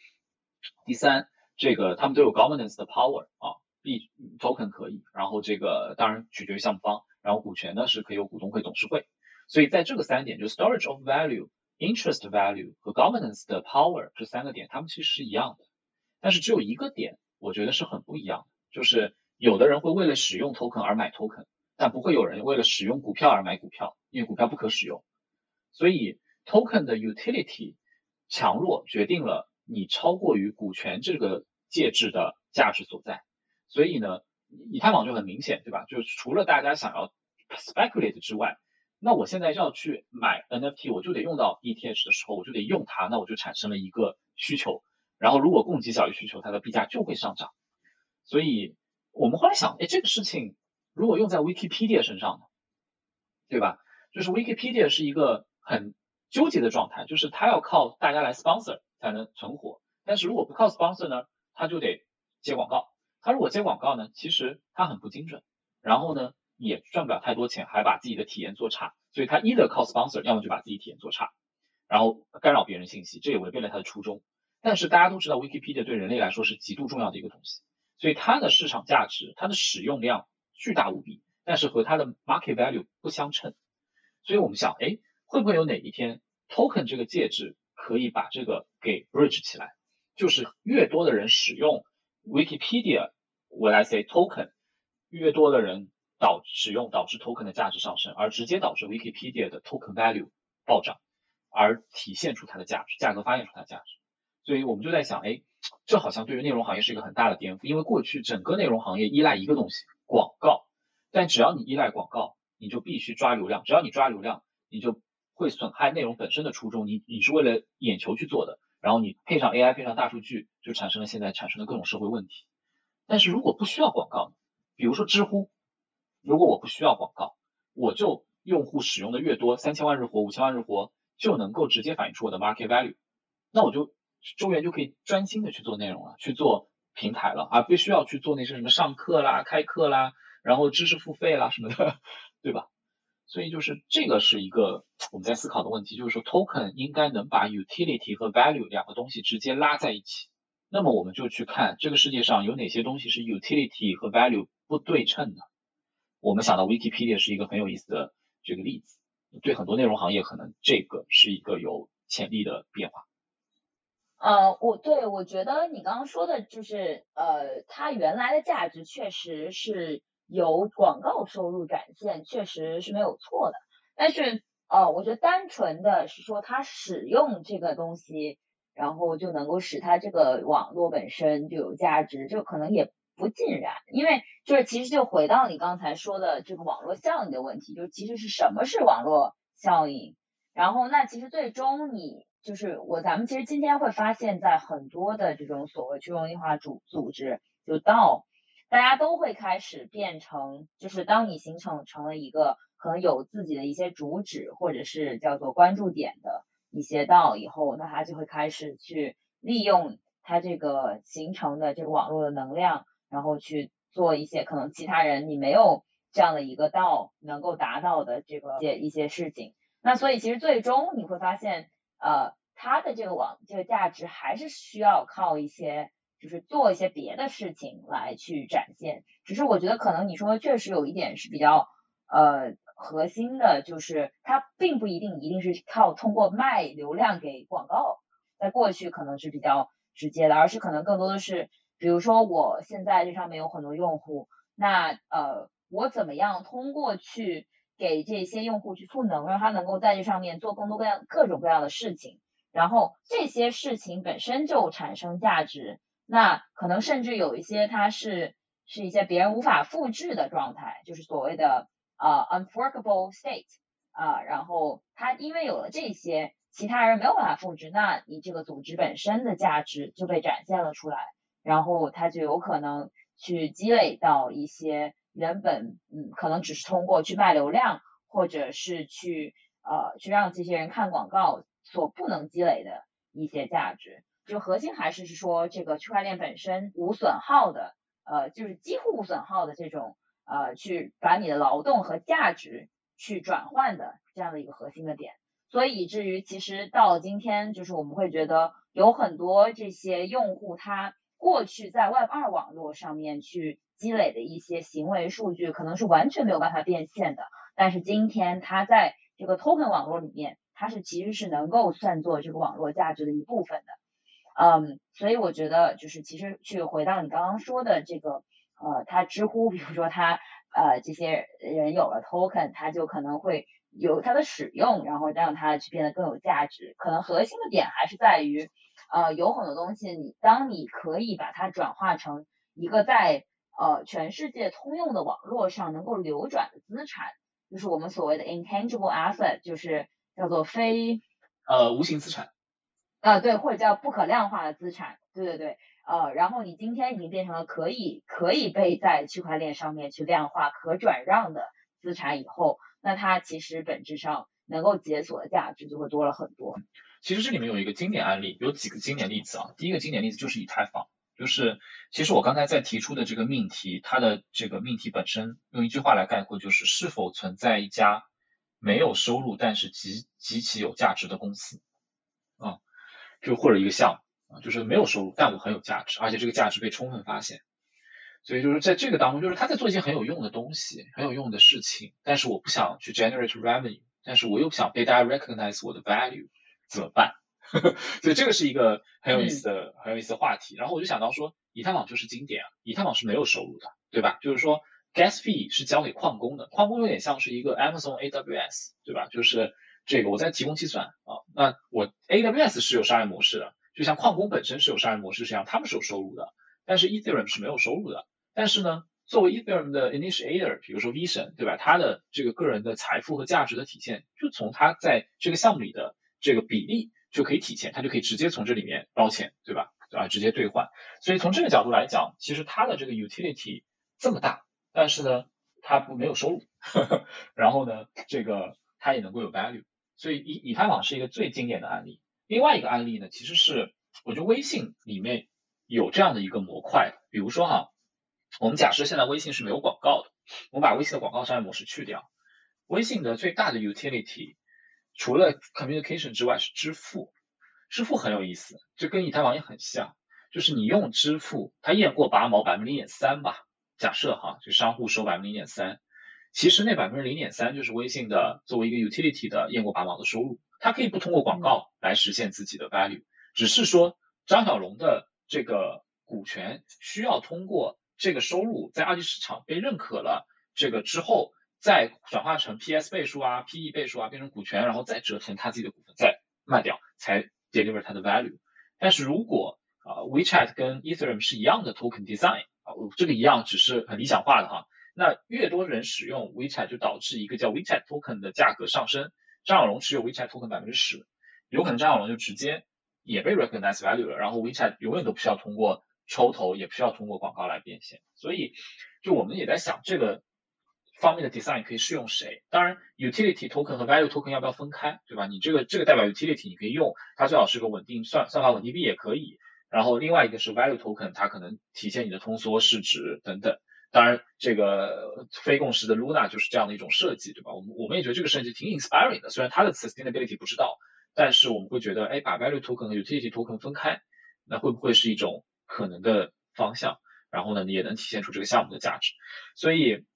第三，这个他们都有 governance 的 power 啊，B token 可以，然后这个当然取决于项目方，然后股权呢是可以有股东会、董事会。所以在这个三点，就 storage of value、interest value 和 governance 的 power 这三个点，他们其实是一样的。但是只有一个点，我觉得是很不一样的，就是有的人会为了使用 token 而买 token，但不会有人为了使用股票而买股票，因为股票不可使用。所以 token 的 utility 强弱决定了你超过于股权这个介质的价值所在。所以呢，以太坊就很明显，对吧？就是除了大家想要 speculate 之外，那我现在要去买 NFT，我就得用到 ETH 的时候，我就得用它，那我就产生了一个需求。然后如果供给小于需求，它的币价就会上涨。所以我们后来想，哎，这个事情如果用在 Wikipedia 身上呢，对吧？就是 Wikipedia 是一个很纠结的状态，就是它要靠大家来 sponsor 才能存活。但是如果不靠 sponsor 呢，它就得接广告。它如果接广告呢，其实它很不精准。然后呢？也赚不了太多钱，还把自己的体验做差，所以他一的靠 sponsor，要么就把自己体验做差，然后干扰别人信息，这也违背了他的初衷。但是大家都知道，Wikipedia 对人类来说是极度重要的一个东西，所以它的市场价值、它的使用量巨大无比，但是和它的 market value 不相称。所以我们想，哎，会不会有哪一天 token 这个介质可以把这个给 bridge 起来？就是越多的人使用 Wikipedia，我来 say token，越多的人。导使用导致 token 的价值上升，而直接导致 Wikipedia 的 token value 暴涨，而体现出它的价值，价格发现出它的价值。所以我们就在想，哎，这好像对于内容行业是一个很大的颠覆，因为过去整个内容行业依赖一个东西，广告。但只要你依赖广告，你就必须抓流量，只要你抓流量，你就会损害内容本身的初衷。你你是为了眼球去做的，然后你配上 AI，配上大数据，就产生了现在产生的各种社会问题。但是如果不需要广告，比如说知乎。如果我不需要广告，我就用户使用的越多，三千万日活、五千万日活就能够直接反映出我的 market value，那我就周元就可以专心的去做内容了，去做平台了，而不需要去做那些什么上课啦、开课啦，然后知识付费啦什么的，对吧？所以就是这个是一个我们在思考的问题，就是说 token 应该能把 utility 和 value 两个东西直接拉在一起，那么我们就去看这个世界上有哪些东西是 utility 和 value 不对称的。我们想到 Wikipedia 是一个很有意思的这个例子，对很多内容行业可能这个是一个有潜力的变化。呃，我对我觉得你刚刚说的就是，呃，它原来的价值确实是由广告收入展现，确实是没有错的。但是，呃，我觉得单纯的是说它使用这个东西，然后就能够使它这个网络本身就有价值，这可能也。不尽然，因为就是其实就回到你刚才说的这个网络效应的问题，就是其实是什么是网络效应？然后那其实最终你就是我咱们其实今天会发现，在很多的这种所谓去中心化组组织，就到大家都会开始变成，就是当你形成成了一个可能有自己的一些主旨或者是叫做关注点的一些道以后，那他就会开始去利用他这个形成的这个网络的能量。然后去做一些可能其他人你没有这样的一个道能够达到的这个一些一些事情，那所以其实最终你会发现，呃，它的这个网这个价值还是需要靠一些就是做一些别的事情来去展现。只是我觉得可能你说的确实有一点是比较呃核心的，就是它并不一定一定是靠通过卖流量给广告，在过去可能是比较直接的，而是可能更多的是。比如说，我现在这上面有很多用户，那呃，我怎么样通过去给这些用户去赋能，让他能够在这上面做更多各样各种各样的事情，然后这些事情本身就产生价值，那可能甚至有一些它是是一些别人无法复制的状态，就是所谓的呃 unforkable state 啊，然后它因为有了这些，其他人没有办法复制，那你这个组织本身的价值就被展现了出来。然后它就有可能去积累到一些原本嗯可能只是通过去卖流量或者是去呃去让这些人看广告所不能积累的一些价值，就核心还是是说这个区块链本身无损耗的呃就是几乎无损耗的这种呃去把你的劳动和价值去转换的这样的一个核心的点，所以以至于其实到了今天，就是我们会觉得有很多这些用户，他过去在 Web 二网络上面去积累的一些行为数据，可能是完全没有办法变现的。但是今天他在这个 Token 网络里面，它是其实是能够算作这个网络价值的一部分的。嗯，所以我觉得就是其实去回到你刚刚说的这个，呃，他知乎，比如说他呃这些人有了 Token，他就可能会。有它的使用，然后让它去变得更有价值。可能核心的点还是在于，呃，有很多东西，你当你可以把它转化成一个在呃全世界通用的网络上能够流转的资产，就是我们所谓的 intangible asset，就是叫做非呃无形资产啊，对，或者叫不可量化的资产，对对对，呃，然后你今天已经变成了可以可以被在区块链上面去量化、可转让的资产以后。那它其实本质上能够解锁的价值就会多了很多。其实这里面有一个经典案例，有几个经典例子啊。第一个经典例子就是以太坊，就是其实我刚才在提出的这个命题，它的这个命题本身用一句话来概括，就是是否存在一家没有收入但是极极其有价值的公司啊，就或者一个项目啊，就是没有收入但我很有价值，而且这个价值被充分发现。所以就是在这个当中，就是他在做一件很有用的东西，很有用的事情，但是我不想去 generate revenue，但是我又不想被大家 recognize 我的 value，怎么办？所以这个是一个很有意思的、很有意思的话题。然后我就想到说，以太坊就是经典啊，以太坊是没有收入的，对吧？就是说 gas fee 是交给矿工的，矿工有点像是一个 Amazon AWS，对吧？就是这个我在提供计算啊，那我 AWS 是有商业模式的，就像矿工本身是有商业模式一样，他们是有收入的，但是 Ethereum 是没有收入的。但是呢，作为 Ethereum 的 initiator，比如说 Vision，，对吧？他的这个个人的财富和价值的体现，就从他在这个项目里的这个比例就可以体现，他就可以直接从这里面捞钱，对吧？啊，直接兑换。所以从这个角度来讲，其实它的这个 utility 这么大，但是呢，它不没有收入，然后呢，这个它也能够有 value。所以以以太坊是一个最经典的案例。另外一个案例呢，其实是我觉得微信里面有这样的一个模块，比如说哈。我们假设现在微信是没有广告的，我们把微信的广告商业模式去掉，微信的最大的 utility 除了 communication 之外是支付，支付很有意思，就跟以太坊也很像，就是你用支付，它验过拔毛百分之零点三吧，假设哈，就商户收百分之零点三，其实那百分之零点三就是微信的作为一个 utility 的验过拔毛的收入，它可以不通过广告来实现自己的 value，只是说张小龙的这个股权需要通过。这个收入在二级市场被认可了，这个之后再转化成 PS 倍数啊、PE 倍数啊，变成股权，然后再折成他自己的股份，再卖掉，才 deliver 它的 value。但是如果啊 WeChat 跟 Ethereum 是一样的 token design 啊，这个一样只是很理想化的哈，那越多人使用 WeChat 就导致一个叫 WeChat token 的价格上升。张小龙持有 WeChat token 百分之十，有可能张小龙就直接也被 recognize value 了，然后 WeChat 永远都不需要通过。抽头也不需要通过广告来变现，所以就我们也在想这个方面的 design 可以适用谁？当然，utility token 和 value token 要不要分开，对吧？你这个这个代表 utility 你可以用，它最好是个稳定算算法稳定币也可以。然后另外一个是 value token，它可能体现你的通缩市值等等。当然，这个非共识的 Luna 就是这样的一种设计，对吧？我们我们也觉得这个设计挺 inspiring 的，虽然它的 sustainability 不知道，但是我们会觉得，哎，把 value token 和 utility token 分开，那会不会是一种？可能的方向，然后呢，也能体现出这个项目的价值，所以，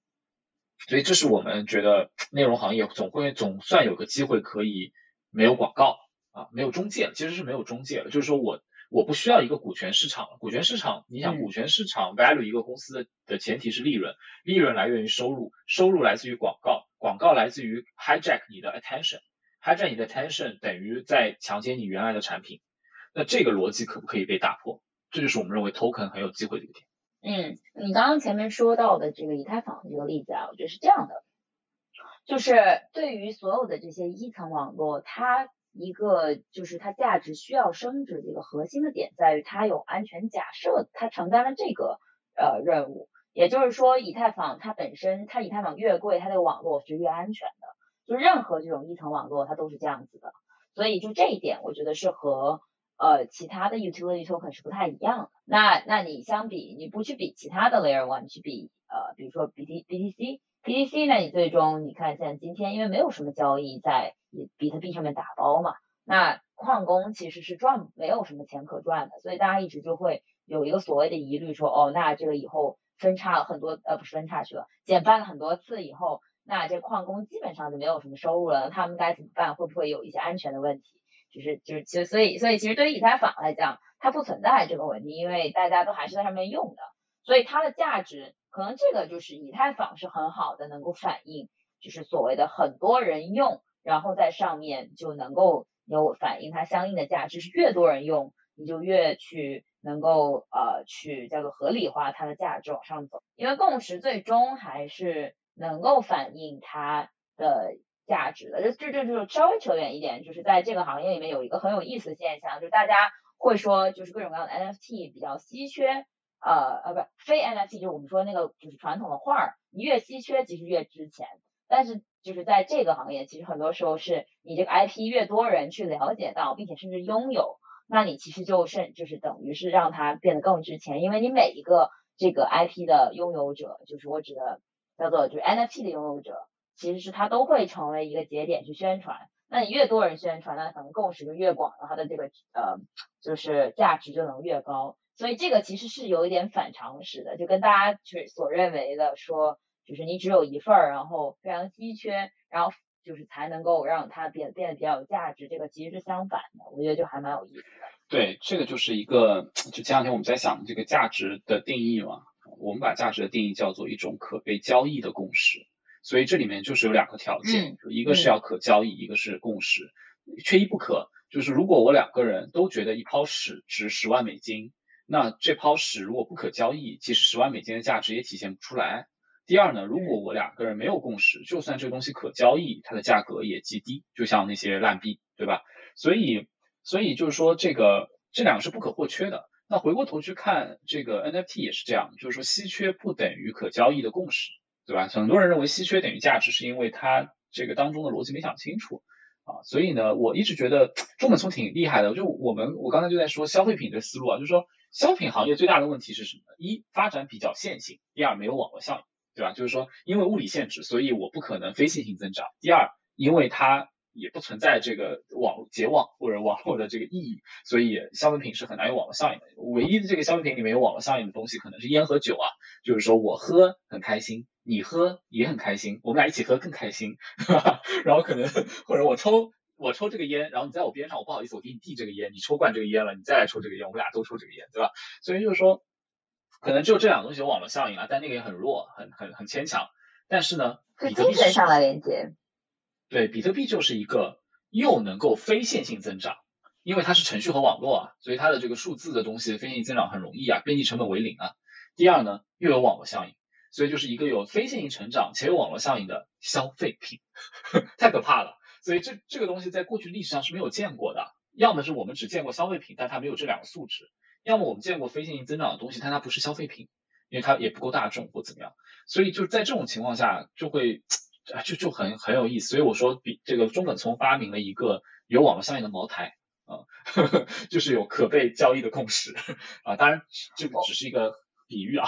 所以这是我们觉得内容行业总会总算有个机会可以没有广告啊，没有中介，其实是没有中介了，就是说我我不需要一个股权市场了，股权市场，你想股权市场 value 一个公司的的前提是利润，利润来源于收入，收入来自于广告，广告来自于 hijack 你的 attention，hijack 你的 attention 等于在强奸你原来的产品，那这个逻辑可不可以被打破？这就是我们认为 token 很有机会的一个点。嗯，你刚刚前面说到的这个以太坊这个例子啊，我觉得是这样的，就是对于所有的这些一层网络，它一个就是它价值需要升值的一个核心的点在于它有安全假设，它承担了这个呃任务。也就是说，以太坊它本身，它以太坊越贵，它这个网络是越安全的。就任何这种一层网络，它都是这样子的。所以就这一点，我觉得是和。呃，其他的 utility token 是不太一样的。那那你相比，你不去比其他的 layer one，去比呃比如说 B T B T C B T C 呢，你最终你看像今天因为没有什么交易在比特币上面打包嘛，那矿工其实是赚没有什么钱可赚的，所以大家一直就会有一个所谓的疑虑，说哦，那这个以后分叉了很多呃不是分叉去了，减半了很多次以后，那这矿工基本上就没有什么收入了，他们该怎么办？会不会有一些安全的问题？就是就是其实所以所以其实对于以太坊来讲，它不存在这个问题，因为大家都还是在上面用的，所以它的价值可能这个就是以太坊是很好的，能够反映就是所谓的很多人用，然后在上面就能够有反映它相应的价值，是越多人用，你就越去能够呃去叫做合理化它的价值往上走，因为共识最终还是能够反映它的。价值的，这这这就稍微扯远一点，就是在这个行业里面有一个很有意思的现象，就是大家会说，就是各种各样的 NFT 比较稀缺，呃呃，不，非 NFT，就是我们说那个就是传统的画儿，你越稀缺其实越值钱。但是就是在这个行业，其实很多时候是你这个 IP 越多人去了解到，并且甚至拥有，那你其实就是就是等于是让它变得更值钱，因为你每一个这个 IP 的拥有者，就是我指的叫做就是 NFT 的拥有者。其实是它都会成为一个节点去宣传，那你越多人宣传，那可能共识就越广，它的这个呃就是价值就能越高。所以这个其实是有一点反常识的，就跟大家去所认为的说，就是你只有一份儿，然后非常稀缺，然后就是才能够让它变变得比较有价值，这个其实是相反的。我觉得就还蛮有意思的。对，这个就是一个，就前两天我们在想这个价值的定义嘛，我们把价值的定义叫做一种可被交易的共识。所以这里面就是有两个条件，一个是要可交易，一个是共识，缺一不可。就是如果我两个人都觉得一泡屎值十万美金，那这泡屎如果不可交易，其实十万美金的价值也体现不出来。第二呢，如果我两个人没有共识，就算这个东西可交易，它的价格也极低，就像那些烂币，对吧？所以，所以就是说这个这两个是不可或缺的。那回过头去看这个 NFT 也是这样，就是说稀缺不等于可交易的共识。对吧？很多人认为稀缺等于价值，是因为它这个当中的逻辑没想清楚啊。所以呢，我一直觉得中本聪挺厉害的。就我们我刚才就在说消费品的思路啊，就是说消费品行业最大的问题是什么呢？一发展比较线性，第二没有网络效应，对吧？就是说因为物理限制，所以我不可能非线性增长。第二，因为它也不存在这个网结网或者网络的这个意义，所以消费品是很难有网络效应的。唯一的这个消费品里面有网络效应的东西，可能是烟和酒啊。就是说我喝很开心，你喝也很开心，我们俩一起喝更开心，然后可能或者我抽我抽这个烟，然后你在我边上，我不好意思，我给你递这个烟，你抽惯这个烟了，你再来抽这个烟，我们俩都抽这个烟，对吧？所以就是说，可能只有这两个东西有网络效应啊，但那个也很弱，很很很牵强。但是呢，比特币上的连接。对，比特币就是一个又能够非线性增长，因为它是程序和网络啊，所以它的这个数字的东西非线性增长很容易啊，边际成本为零啊。第二呢，又有网络效应，所以就是一个有非线性成长且有网络效应的消费品，太可怕了。所以这这个东西在过去历史上是没有见过的，要么是我们只见过消费品，但它没有这两个素质；要么我们见过非线性增长的东西，但它不是消费品，因为它也不够大众或怎么样。所以就在这种情况下，就会。就就很很有意思，所以我说比这个中本聪发明了一个有网络效应的茅台啊，就是有可被交易的共识 啊，当然这个只是一个比喻啊。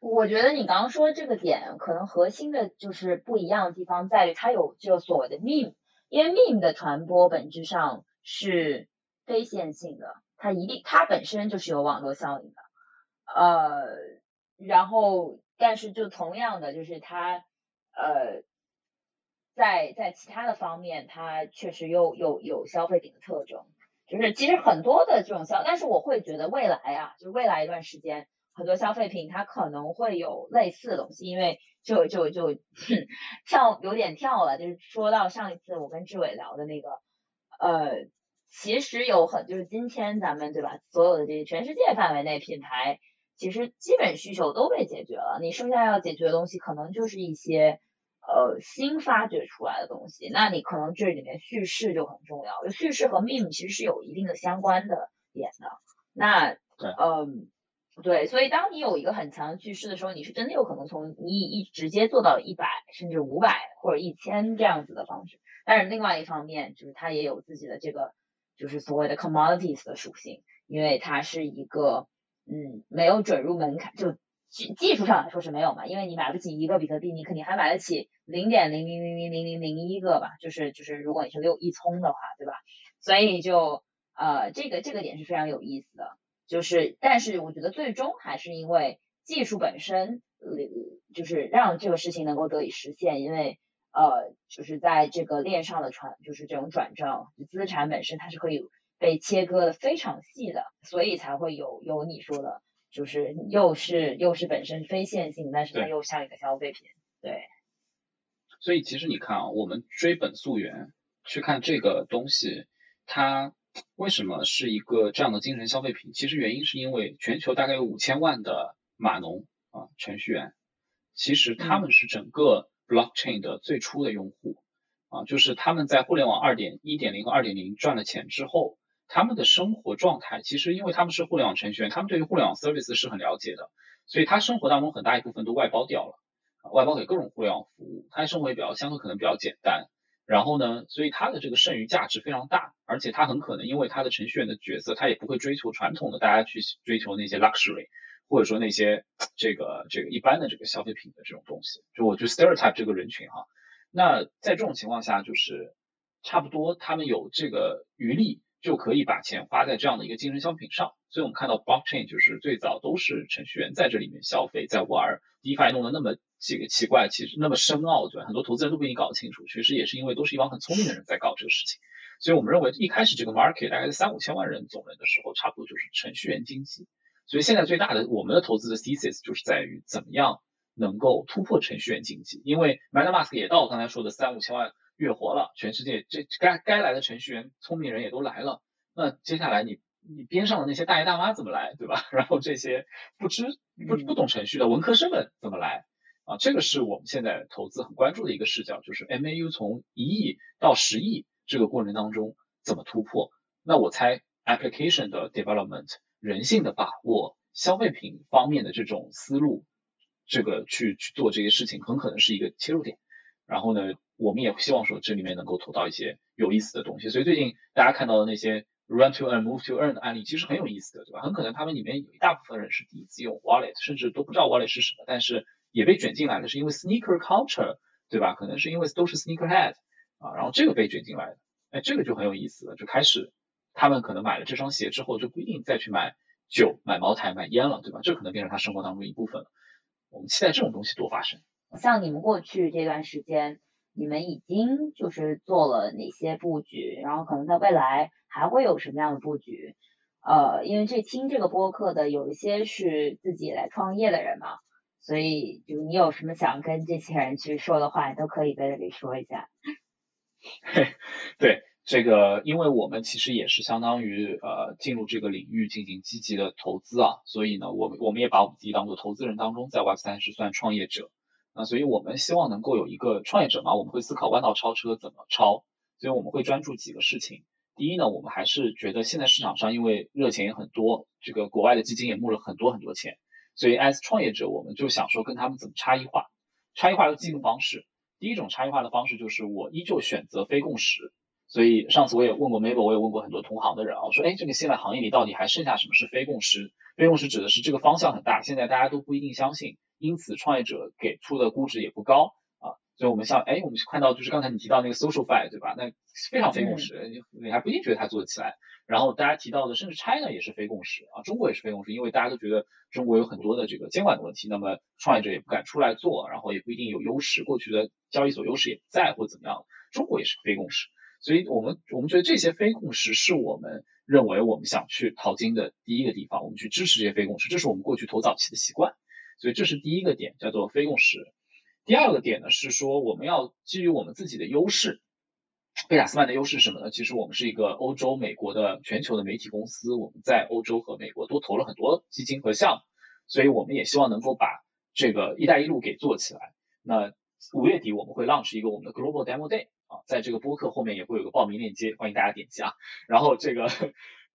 我觉得你刚刚说这个点，可能核心的就是不一样的地方在于它有就所谓的 meme，因为 meme 的传播本质上是非线性的，它一定它本身就是有网络效应的，呃，然后但是就同样的就是它。呃，在在其他的方面，它确实又有有消费品的特征，就是其实很多的这种消，但是我会觉得未来啊，就是未来一段时间，很多消费品它可能会有类似的东西，因为就就就 跳有点跳了，就是说到上一次我跟志伟聊的那个，呃，其实有很就是今天咱们对吧，所有的这些全世界范围内品牌，其实基本需求都被解决了，你剩下要解决的东西可能就是一些。呃，新发掘出来的东西，那你可能这里面叙事就很重要。叙事和 meme 其实是有一定的相关的点的。那，嗯，对，所以当你有一个很强的趋势的时候，你是真的有可能从一一直接做到一百，甚至五百或者一千这样子的方式。但是另外一方面，就是它也有自己的这个，就是所谓的 commodities 的属性，因为它是一个，嗯，没有准入门槛就。技技术上来说是没有嘛，因为你买不起一个比特币，你肯定还买得起零点零零零零零零零一个吧，就是就是如果你是六一聪的话，对吧？所以就呃这个这个点是非常有意思的，就是但是我觉得最终还是因为技术本身，呃就是让这个事情能够得以实现，因为呃就是在这个链上的传就是这种转账资产本身它是可以被切割的非常细的，所以才会有有你说的。就是又是又是本身非线性，但是它又像一个消费品，对。所以其实你看啊，我们追本溯源去看这个东西，它为什么是一个这样的精神消费品？其实原因是因为全球大概有五千万的码农啊程序员，其实他们是整个 blockchain 的最初的用户啊，就是他们在互联网二点一点零和二点零赚了钱之后。他们的生活状态其实，因为他们是互联网程序员，他们对于互联网 service 是很了解的，所以他生活当中很大一部分都外包掉了，外包给各种互联网服务，他的生活也比较相对可能比较简单。然后呢，所以他的这个剩余价值非常大，而且他很可能因为他的程序员的角色，他也不会追求传统的大家去追求那些 luxury，或者说那些这个这个一般的这个消费品的这种东西。就我就 stereotype 这个人群哈，那在这种情况下，就是差不多他们有这个余力。就可以把钱花在这样的一个精神消费品上，所以我们看到 blockchain 就是最早都是程序员在这里面消费，在玩，DeFi 弄得那么这个奇怪，其实那么深奥，对吧？很多投资人都不一定搞得清楚，其实也是因为都是一帮很聪明的人在搞这个事情，所以我们认为一开始这个 market 大概在三五千万人总人的时候，差不多就是程序员经济，所以现在最大的我们的投资的 thesis 就是在于怎么样能够突破程序员经济，因为 MetaMask 也到刚才说的三五千万。月活了，全世界这该该来的程序员、聪明人也都来了。那接下来你你边上的那些大爷大妈怎么来，对吧？然后这些不知不不懂程序的文科生们怎么来啊？这个是我们现在投资很关注的一个视角，就是 MAU 从一亿到十亿这个过程当中怎么突破？那我猜 application 的 development、人性的把握、消费品方面的这种思路，这个去去做这些事情，很可能是一个切入点。然后呢？我们也希望说这里面能够投到一些有意思的东西，所以最近大家看到的那些 run to earn move to earn 的案例，其实很有意思的，对吧？很可能他们里面有一大部分人是第一次用 wallet，甚至都不知道 wallet 是什么，但是也被卷进来的是因为 sneaker culture，对吧？可能是因为都是 sneaker head 啊，然后这个被卷进来的，哎，这个就很有意思了，就开始他们可能买了这双鞋之后，就不一定再去买酒、买茅台、买烟了，对吧？这可能变成他生活当中一部分了。我们期待这种东西多发生。像你们过去这段时间。你们已经就是做了哪些布局，然后可能在未来还会有什么样的布局？呃，因为这听这个播客的有一些是自己来创业的人嘛，所以就你有什么想跟这些人去说的话，你都可以在这里说一下。对这个，因为我们其实也是相当于呃进入这个领域进行积极的投资啊，所以呢，我们我们也把我们自己当做投资人当中，在 Web 三是算创业者。那所以我们希望能够有一个创业者嘛，我们会思考弯道超车怎么超，所以我们会专注几个事情。第一呢，我们还是觉得现在市场上因为热钱也很多，这个国外的基金也募了很多很多钱，所以 as 创业者，我们就想说跟他们怎么差异化。差异化有几个方式，第一种差异化的方式就是我依旧选择非共识。所以上次我也问过 Mabel，我也问过很多同行的人啊，我说哎，这个现在行业里到底还剩下什么是非共识？非共识指的是这个方向很大，现在大家都不一定相信。因此，创业者给出的估值也不高啊，所以我们像，哎，我们看到就是刚才你提到那个 SocialFi，对吧？那非常非共识，你你还不一定觉得它做得起来。然后大家提到的，甚至 China 也是非共识啊，中国也是非共识，因为大家都觉得中国有很多的这个监管的问题，那么创业者也不敢出来做，然后也不一定有优势，过去的交易所优势也不在或怎么样，中国也是非共识。所以我们我们觉得这些非共识是我们认为我们想去淘金的第一个地方，我们去支持这些非共识，这是我们过去投早期的习惯。所以这是第一个点，叫做非共识。第二个点呢是说，我们要基于我们自己的优势。贝塔斯曼的优势是什么呢？其实我们是一个欧洲、美国的全球的媒体公司，我们在欧洲和美国都投了很多基金和项目，所以我们也希望能够把这个“一带一路”给做起来。那五月底我们会 launch 一个我们的 Global Demo Day 啊，在这个播客后面也会有个报名链接，欢迎大家点击啊。然后这个。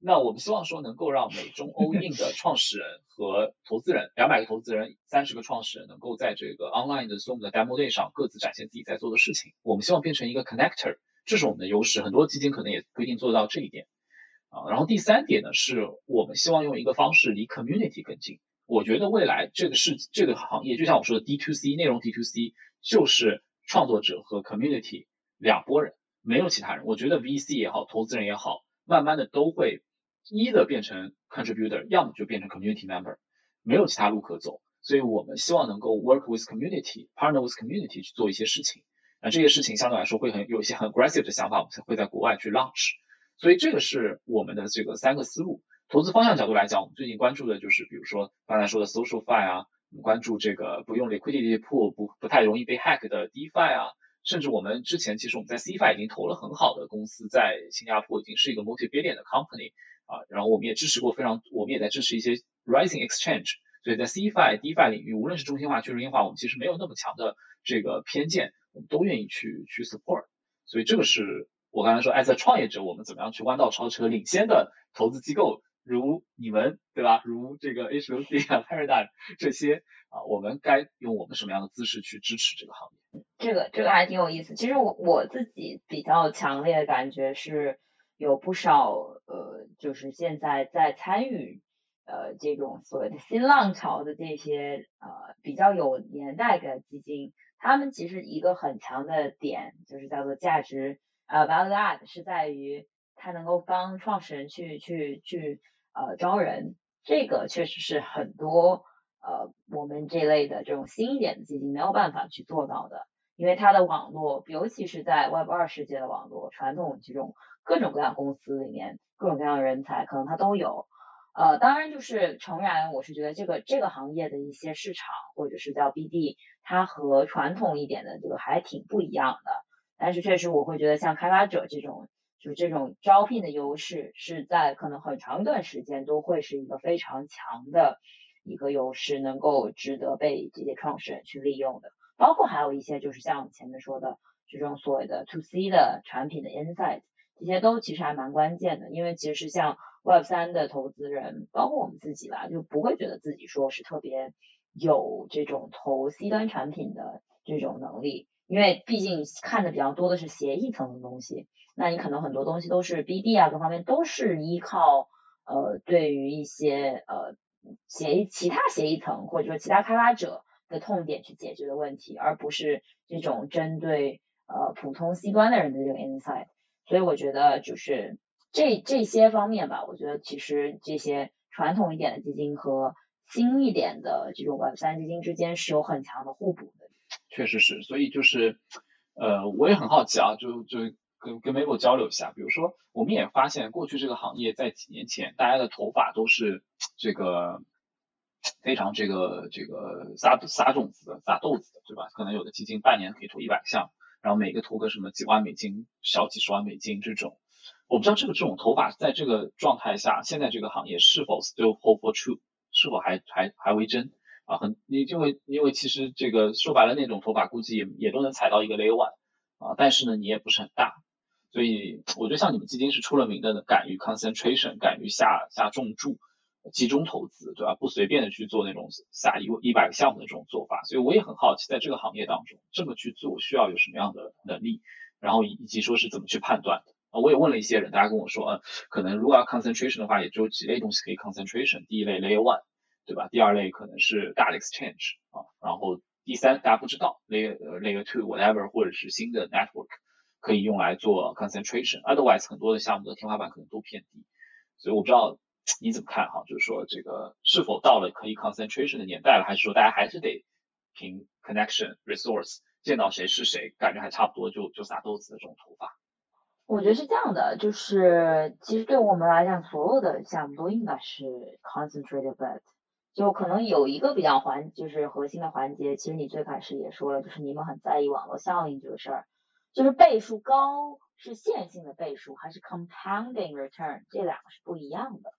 那我们希望说能够让美中欧印的创始人和投资人，两百个投资人，三十个创始人，能够在这个 online 的 Zoom 的 demo day 上各自展现自己在做的事情。我们希望变成一个 connector，这是我们的优势。很多基金可能也不一定做到这一点啊。然后第三点呢，是我们希望用一个方式离 community 更近。我觉得未来这个是这个行业，就像我说的 D to C 内容 D to C，就是创作者和 community 两拨人，没有其他人。我觉得 VC 也好，投资人也好，慢慢的都会一的变成 contributor，要么就变成 community member，没有其他路可走。所以我们希望能够 work with community，partner with community 去做一些事情。那这些事情相对来说会很有一些很 aggressive 的想法，我们才会在国外去 launch。所以这个是我们的这个三个思路。投资方向角度来讲，我们最近关注的就是，比如说刚才说的 social fi 啊，我们关注这个不用 liquidity pool 不不太容易被 hack 的 defi 啊，甚至我们之前其实我们在 cfi 已经投了很好的公司，在新加坡已经是一个 multi billion 的 company 啊，然后我们也支持过非常，我们也在支持一些 rising exchange。所以在 cfi DFI 领域，无论是中心化、去中心化，我们其实没有那么强的这个偏见，我们都愿意去去 support。所以这个是我刚才说，as a 创业者，我们怎么样去弯道超车，领先的投资机构。如你们对吧？如这个 H 六 C 啊、Paradigm 这些啊，我们该用我们什么样的姿势去支持这个行业？这个这个还挺有意思。其实我我自己比较强烈的感觉是，有不少呃，就是现在在参与呃这种所谓的新浪潮的这些呃比较有年代的基金，他们其实一个很强的点就是叫做价值呃 value add 是在于它能够帮创始人去去去。呃，招人这个确实是很多呃我们这类的这种新一点的基金没有办法去做到的，因为它的网络，尤其是在 Web 二世界的网络，传统这种各种各样公司里面，各种各样的人才可能它都有。呃，当然就是诚然，我是觉得这个这个行业的一些市场或者是叫 BD，它和传统一点的这个还挺不一样的。但是确实我会觉得像开发者这种。就是这种招聘的优势是在可能很长一段时间都会是一个非常强的一个优势，能够值得被这些创始人去利用的。包括还有一些就是像前面说的这种所谓的 to C 的产品的 insight，这些都其实还蛮关键的。因为其实像 Web 三的投资人，包括我们自己吧，就不会觉得自己说是特别有这种投 C 端产品的这种能力，因为毕竟看的比较多的是协议层的东西。那你可能很多东西都是 BD 啊，各方面都是依靠呃，对于一些呃协议其他协议层或者说其他开发者的痛点去解决的问题，而不是这种针对呃普通 C 端的人的这个 insight。所以我觉得就是这这些方面吧，我觉得其实这些传统一点的基金和新一点的这种 Web 三基金之间是有很强的互补的。确实是，所以就是呃，我也很好奇啊，就就。跟跟 Mabel 交流一下，比如说，我们也发现过去这个行业在几年前，大家的投法都是这个非常这个这个撒撒种子的、撒豆子的，对吧？可能有的基金半年可以投一百项，然后每个投个什么几万美金、小几十万美金这种。我不知道这个这种投法在这个状态下，现在这个行业是否 still hold for true，是否还还还为真啊？很，你因为因为其实这个说白了那种投法估计也也都能踩到一个 layer one 啊，但是呢你也不是很大。所以我觉得像你们基金是出了名的，敢于 concentration，敢于下下重注，集中投资，对吧？不随便的去做那种下一一百个项目的这种做法。所以我也很好奇，在这个行业当中，这么去做需要有什么样的能力，然后以及说是怎么去判断的啊？我也问了一些人，大家跟我说，嗯，可能如果要 concentration 的话，也只有几类东西可以 concentration。第一类 layer one，对吧？第二类可能是大的 exchange 啊，然后第三大家不知道 layer layer two whatever，或者是新的 network。可以用来做 concentration，otherwise 很多的项目的天花板可能都偏低，所以我不知道你怎么看哈，就是说这个是否到了可以 concentration 的年代了，还是说大家还是得凭 connection resource 见到谁是谁，感觉还差不多就就撒豆子的这种头发？我觉得是这样的，就是其实对我们来讲，所有的项目都应该是 concentrated bet，就可能有一个比较环，就是核心的环节，其实你最开始也说了，就是你们很在意网络效应这个事儿。就是倍数高是线性的倍数还是 compounding return，这两个是不一样的。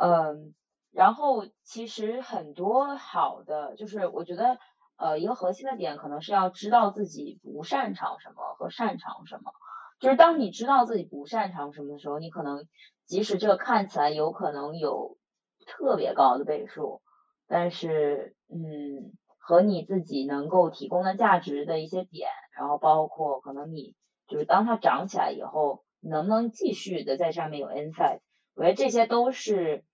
嗯，然后其实很多好的，就是我觉得呃一个核心的点可能是要知道自己不擅长什么和擅长什么。就是当你知道自己不擅长什么的时候，你可能即使这个看起来有可能有特别高的倍数，但是嗯。和你自己能够提供的价值的一些点，然后包括可能你就是当它涨起来以后，能不能继续的在上面有 insight，我觉得这些都是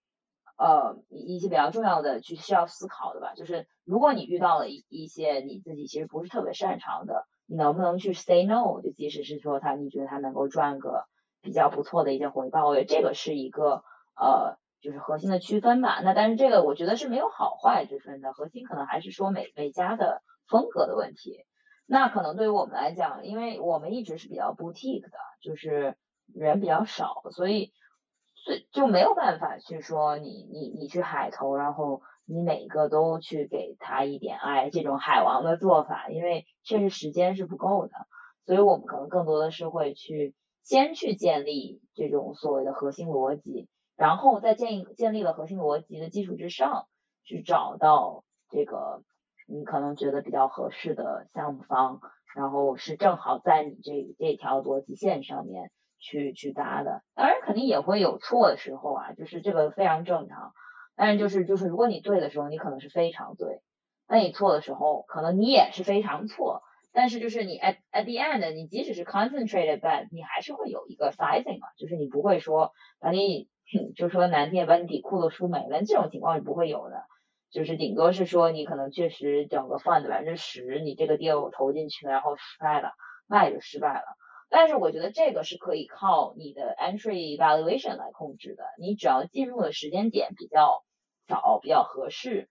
呃一些比较重要的去需要思考的吧，就是如果你遇到了一一些你自己其实不是特别擅长的，你能不能去 say no？就即使是说他你觉得他能够赚个比较不错的一些回报，我觉得这个是一个呃就是核心的区分吧。那但是这个我觉得是没有好坏之分的，核心可能还是说每每家的风格的问题。那可能对于我们来讲，因为我们一直是比较 boutique 的，就是人比较少，所以。所以就没有办法去说你你你去海投，然后你每个都去给他一点爱这种海王的做法，因为确实时间是不够的。所以我们可能更多的是会去先去建立这种所谓的核心逻辑，然后在建建立了核心逻辑的基础之上，去找到这个你可能觉得比较合适的项目方，然后是正好在你这这条逻辑线上面。去去搭的，当然肯定也会有错的时候啊，就是这个非常正常。但是就是就是，如果你对的时候，你可能是非常对；那你错的时候，可能你也是非常错。但是就是你 at at the end，你即使是 concentrated bet，你还是会有一个 sizing 嘛，就是你不会说把你就说难听把你底裤都输没了，这种情况是不会有的。就是顶多是说你可能确实整个 fund 百分之十，你这个 deal 投进去了，然后失败了，那也就失败了。但是我觉得这个是可以靠你的 entry valuation 来控制的。你只要进入的时间点比较早、比较合适，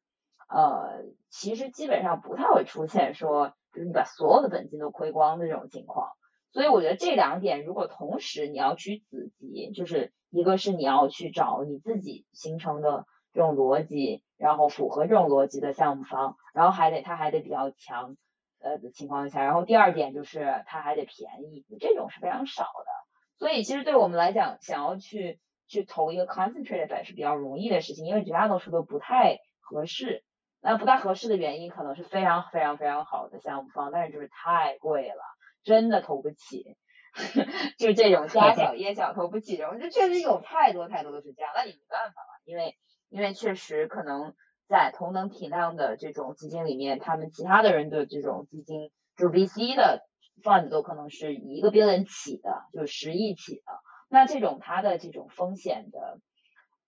呃，其实基本上不太会出现说就是你把所有的本金都亏光的这种情况。所以我觉得这两点如果同时你要去子集，就是一个是你要去找你自己形成的这种逻辑，然后符合这种逻辑的项目方，然后还得他还得比较强。呃的情况下，然后第二点就是它还得便宜，这种是非常少的。所以其实对我们来讲，想要去去投一个 concentrated 是比较容易的事情，因为绝大多数都不太合适。那不太合适的原因可能是非常非常非常好的项目方，但是就是太贵了，真的投不起。就这种家小业小投不起这种，这确实有太多太多的是这样，那你没办法了，因为因为确实可能。在同等体量的这种基金里面，他们其他的人的这种基金，就是 VC 的 fund 都可能是一个 billion 起的，就是十亿起的。那这种它的这种风险的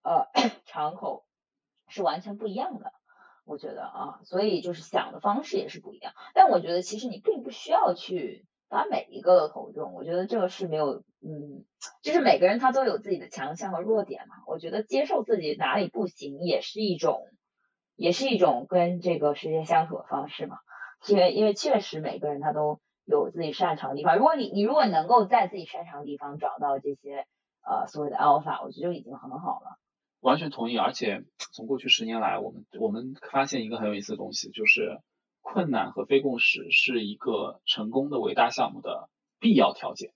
呃 敞口是完全不一样的，我觉得啊，所以就是想的方式也是不一样。但我觉得其实你并不需要去把每一个都投中，我觉得这个是没有，嗯，就是每个人他都有自己的强项和弱点嘛。我觉得接受自己哪里不行也是一种。也是一种跟这个世界相处的方式嘛，因为因为确实每个人他都有自己擅长的地方。如果你你如果能够在自己擅长的地方找到这些呃所谓的 alpha，我觉得就已经很好了。完全同意，而且从过去十年来，我们我们发现一个很有意思的东西，就是困难和非共识是一个成功的伟大项目的必要条件，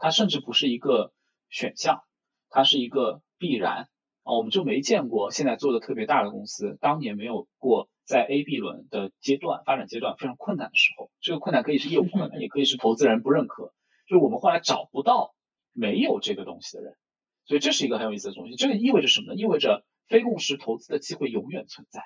它甚至不是一个选项，它是一个必然。啊，我们就没见过现在做的特别大的公司，当年没有过在 A、B 轮的阶段发展阶段非常困难的时候，这个困难可以是业务困难，也可以是投资人不认可，就是我们后来找不到没有这个东西的人，所以这是一个很有意思的东西。这个意味着什么呢？意味着非共识投资的机会永远存在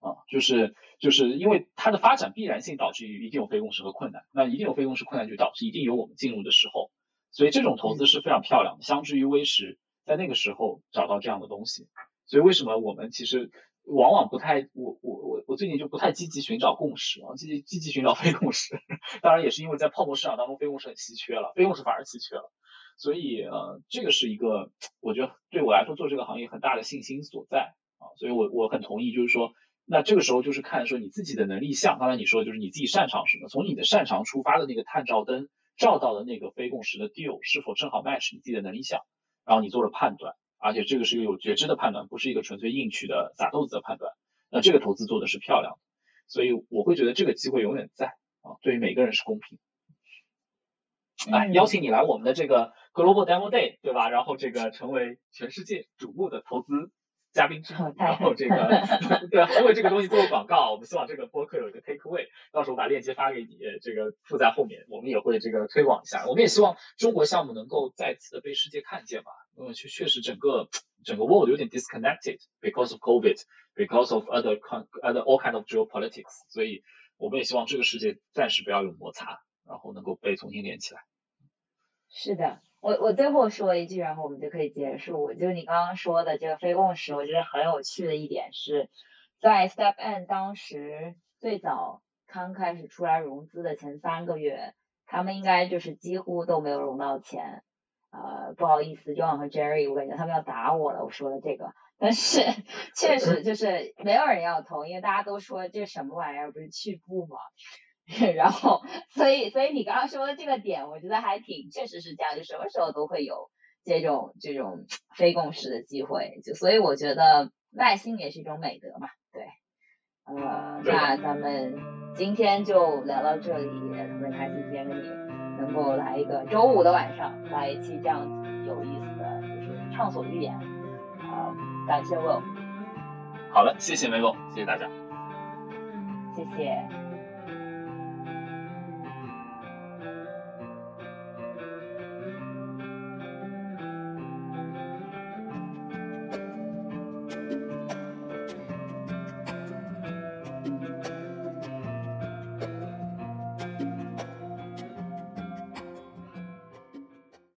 啊，就是就是因为它的发展必然性导致于一定有非共识和困难，那一定有非共识困难就导致一定有我们进入的时候，所以这种投资是非常漂亮的，相之于微时。在那个时候找到这样的东西，所以为什么我们其实往往不太，我我我我最近就不太积极寻找共识啊，积极积极寻找非共识。当然也是因为在泡沫市场当中，非共识很稀缺了，非共识反而稀缺了。所以呃，这个是一个我觉得对我来说做这个行业很大的信心所在啊。所以我我很同意，就是说，那这个时候就是看说你自己的能力项，刚才你说就是你自己擅长什么，从你的擅长出发的那个探照灯照到的那个非共识的 deal 是否正好 match 你自己的能力项。然后你做了判断，而且这个是一个有觉知的判断，不是一个纯粹硬取的撒豆子的判断。那这个投资做的是漂亮的，所以我会觉得这个机会永远在啊，对于每个人是公平。来邀请你来我们的这个 Global Demo Day，对吧？然后这个成为全世界瞩目的投资。嘉宾之后，然后这个 对，还为这个东西做广告。我们希望这个播客有一个 take away，到时候把链接发给你，这个附在后面，我们也会这个推广一下。我们也希望中国项目能够再次的被世界看见吧。因为确确实整个整个 world 有点 disconnected because of COVID，because of other other all kind of geopolitics。所以我们也希望这个世界暂时不要有摩擦，然后能够被重新连起来。是的。我我最后说一句，然后我们就可以结束。就你刚刚说的这个非共识，我觉得很有趣的一点是，在 Step N 当时最早刚开始出来融资的前三个月，他们应该就是几乎都没有融到钱。呃，不好意思，John 和 Jerry，我感觉他们要打我了，我说了这个，但是确实就是没有人要投，因为大家都说这什么玩意儿，不是去步吗？然后，所以，所以你刚刚说的这个点，我觉得还挺，确实是这样，就什么时候都会有这种这种非共识的机会，就所以我觉得耐心也是一种美德嘛，对，呃，那咱们今天就聊到这里，特别开心今天跟你能够来一个周五的晚上来一期这样子有意思的，就是畅所欲言，呃，感谢 Will，好的，谢谢 Mabel，谢谢大家，谢谢。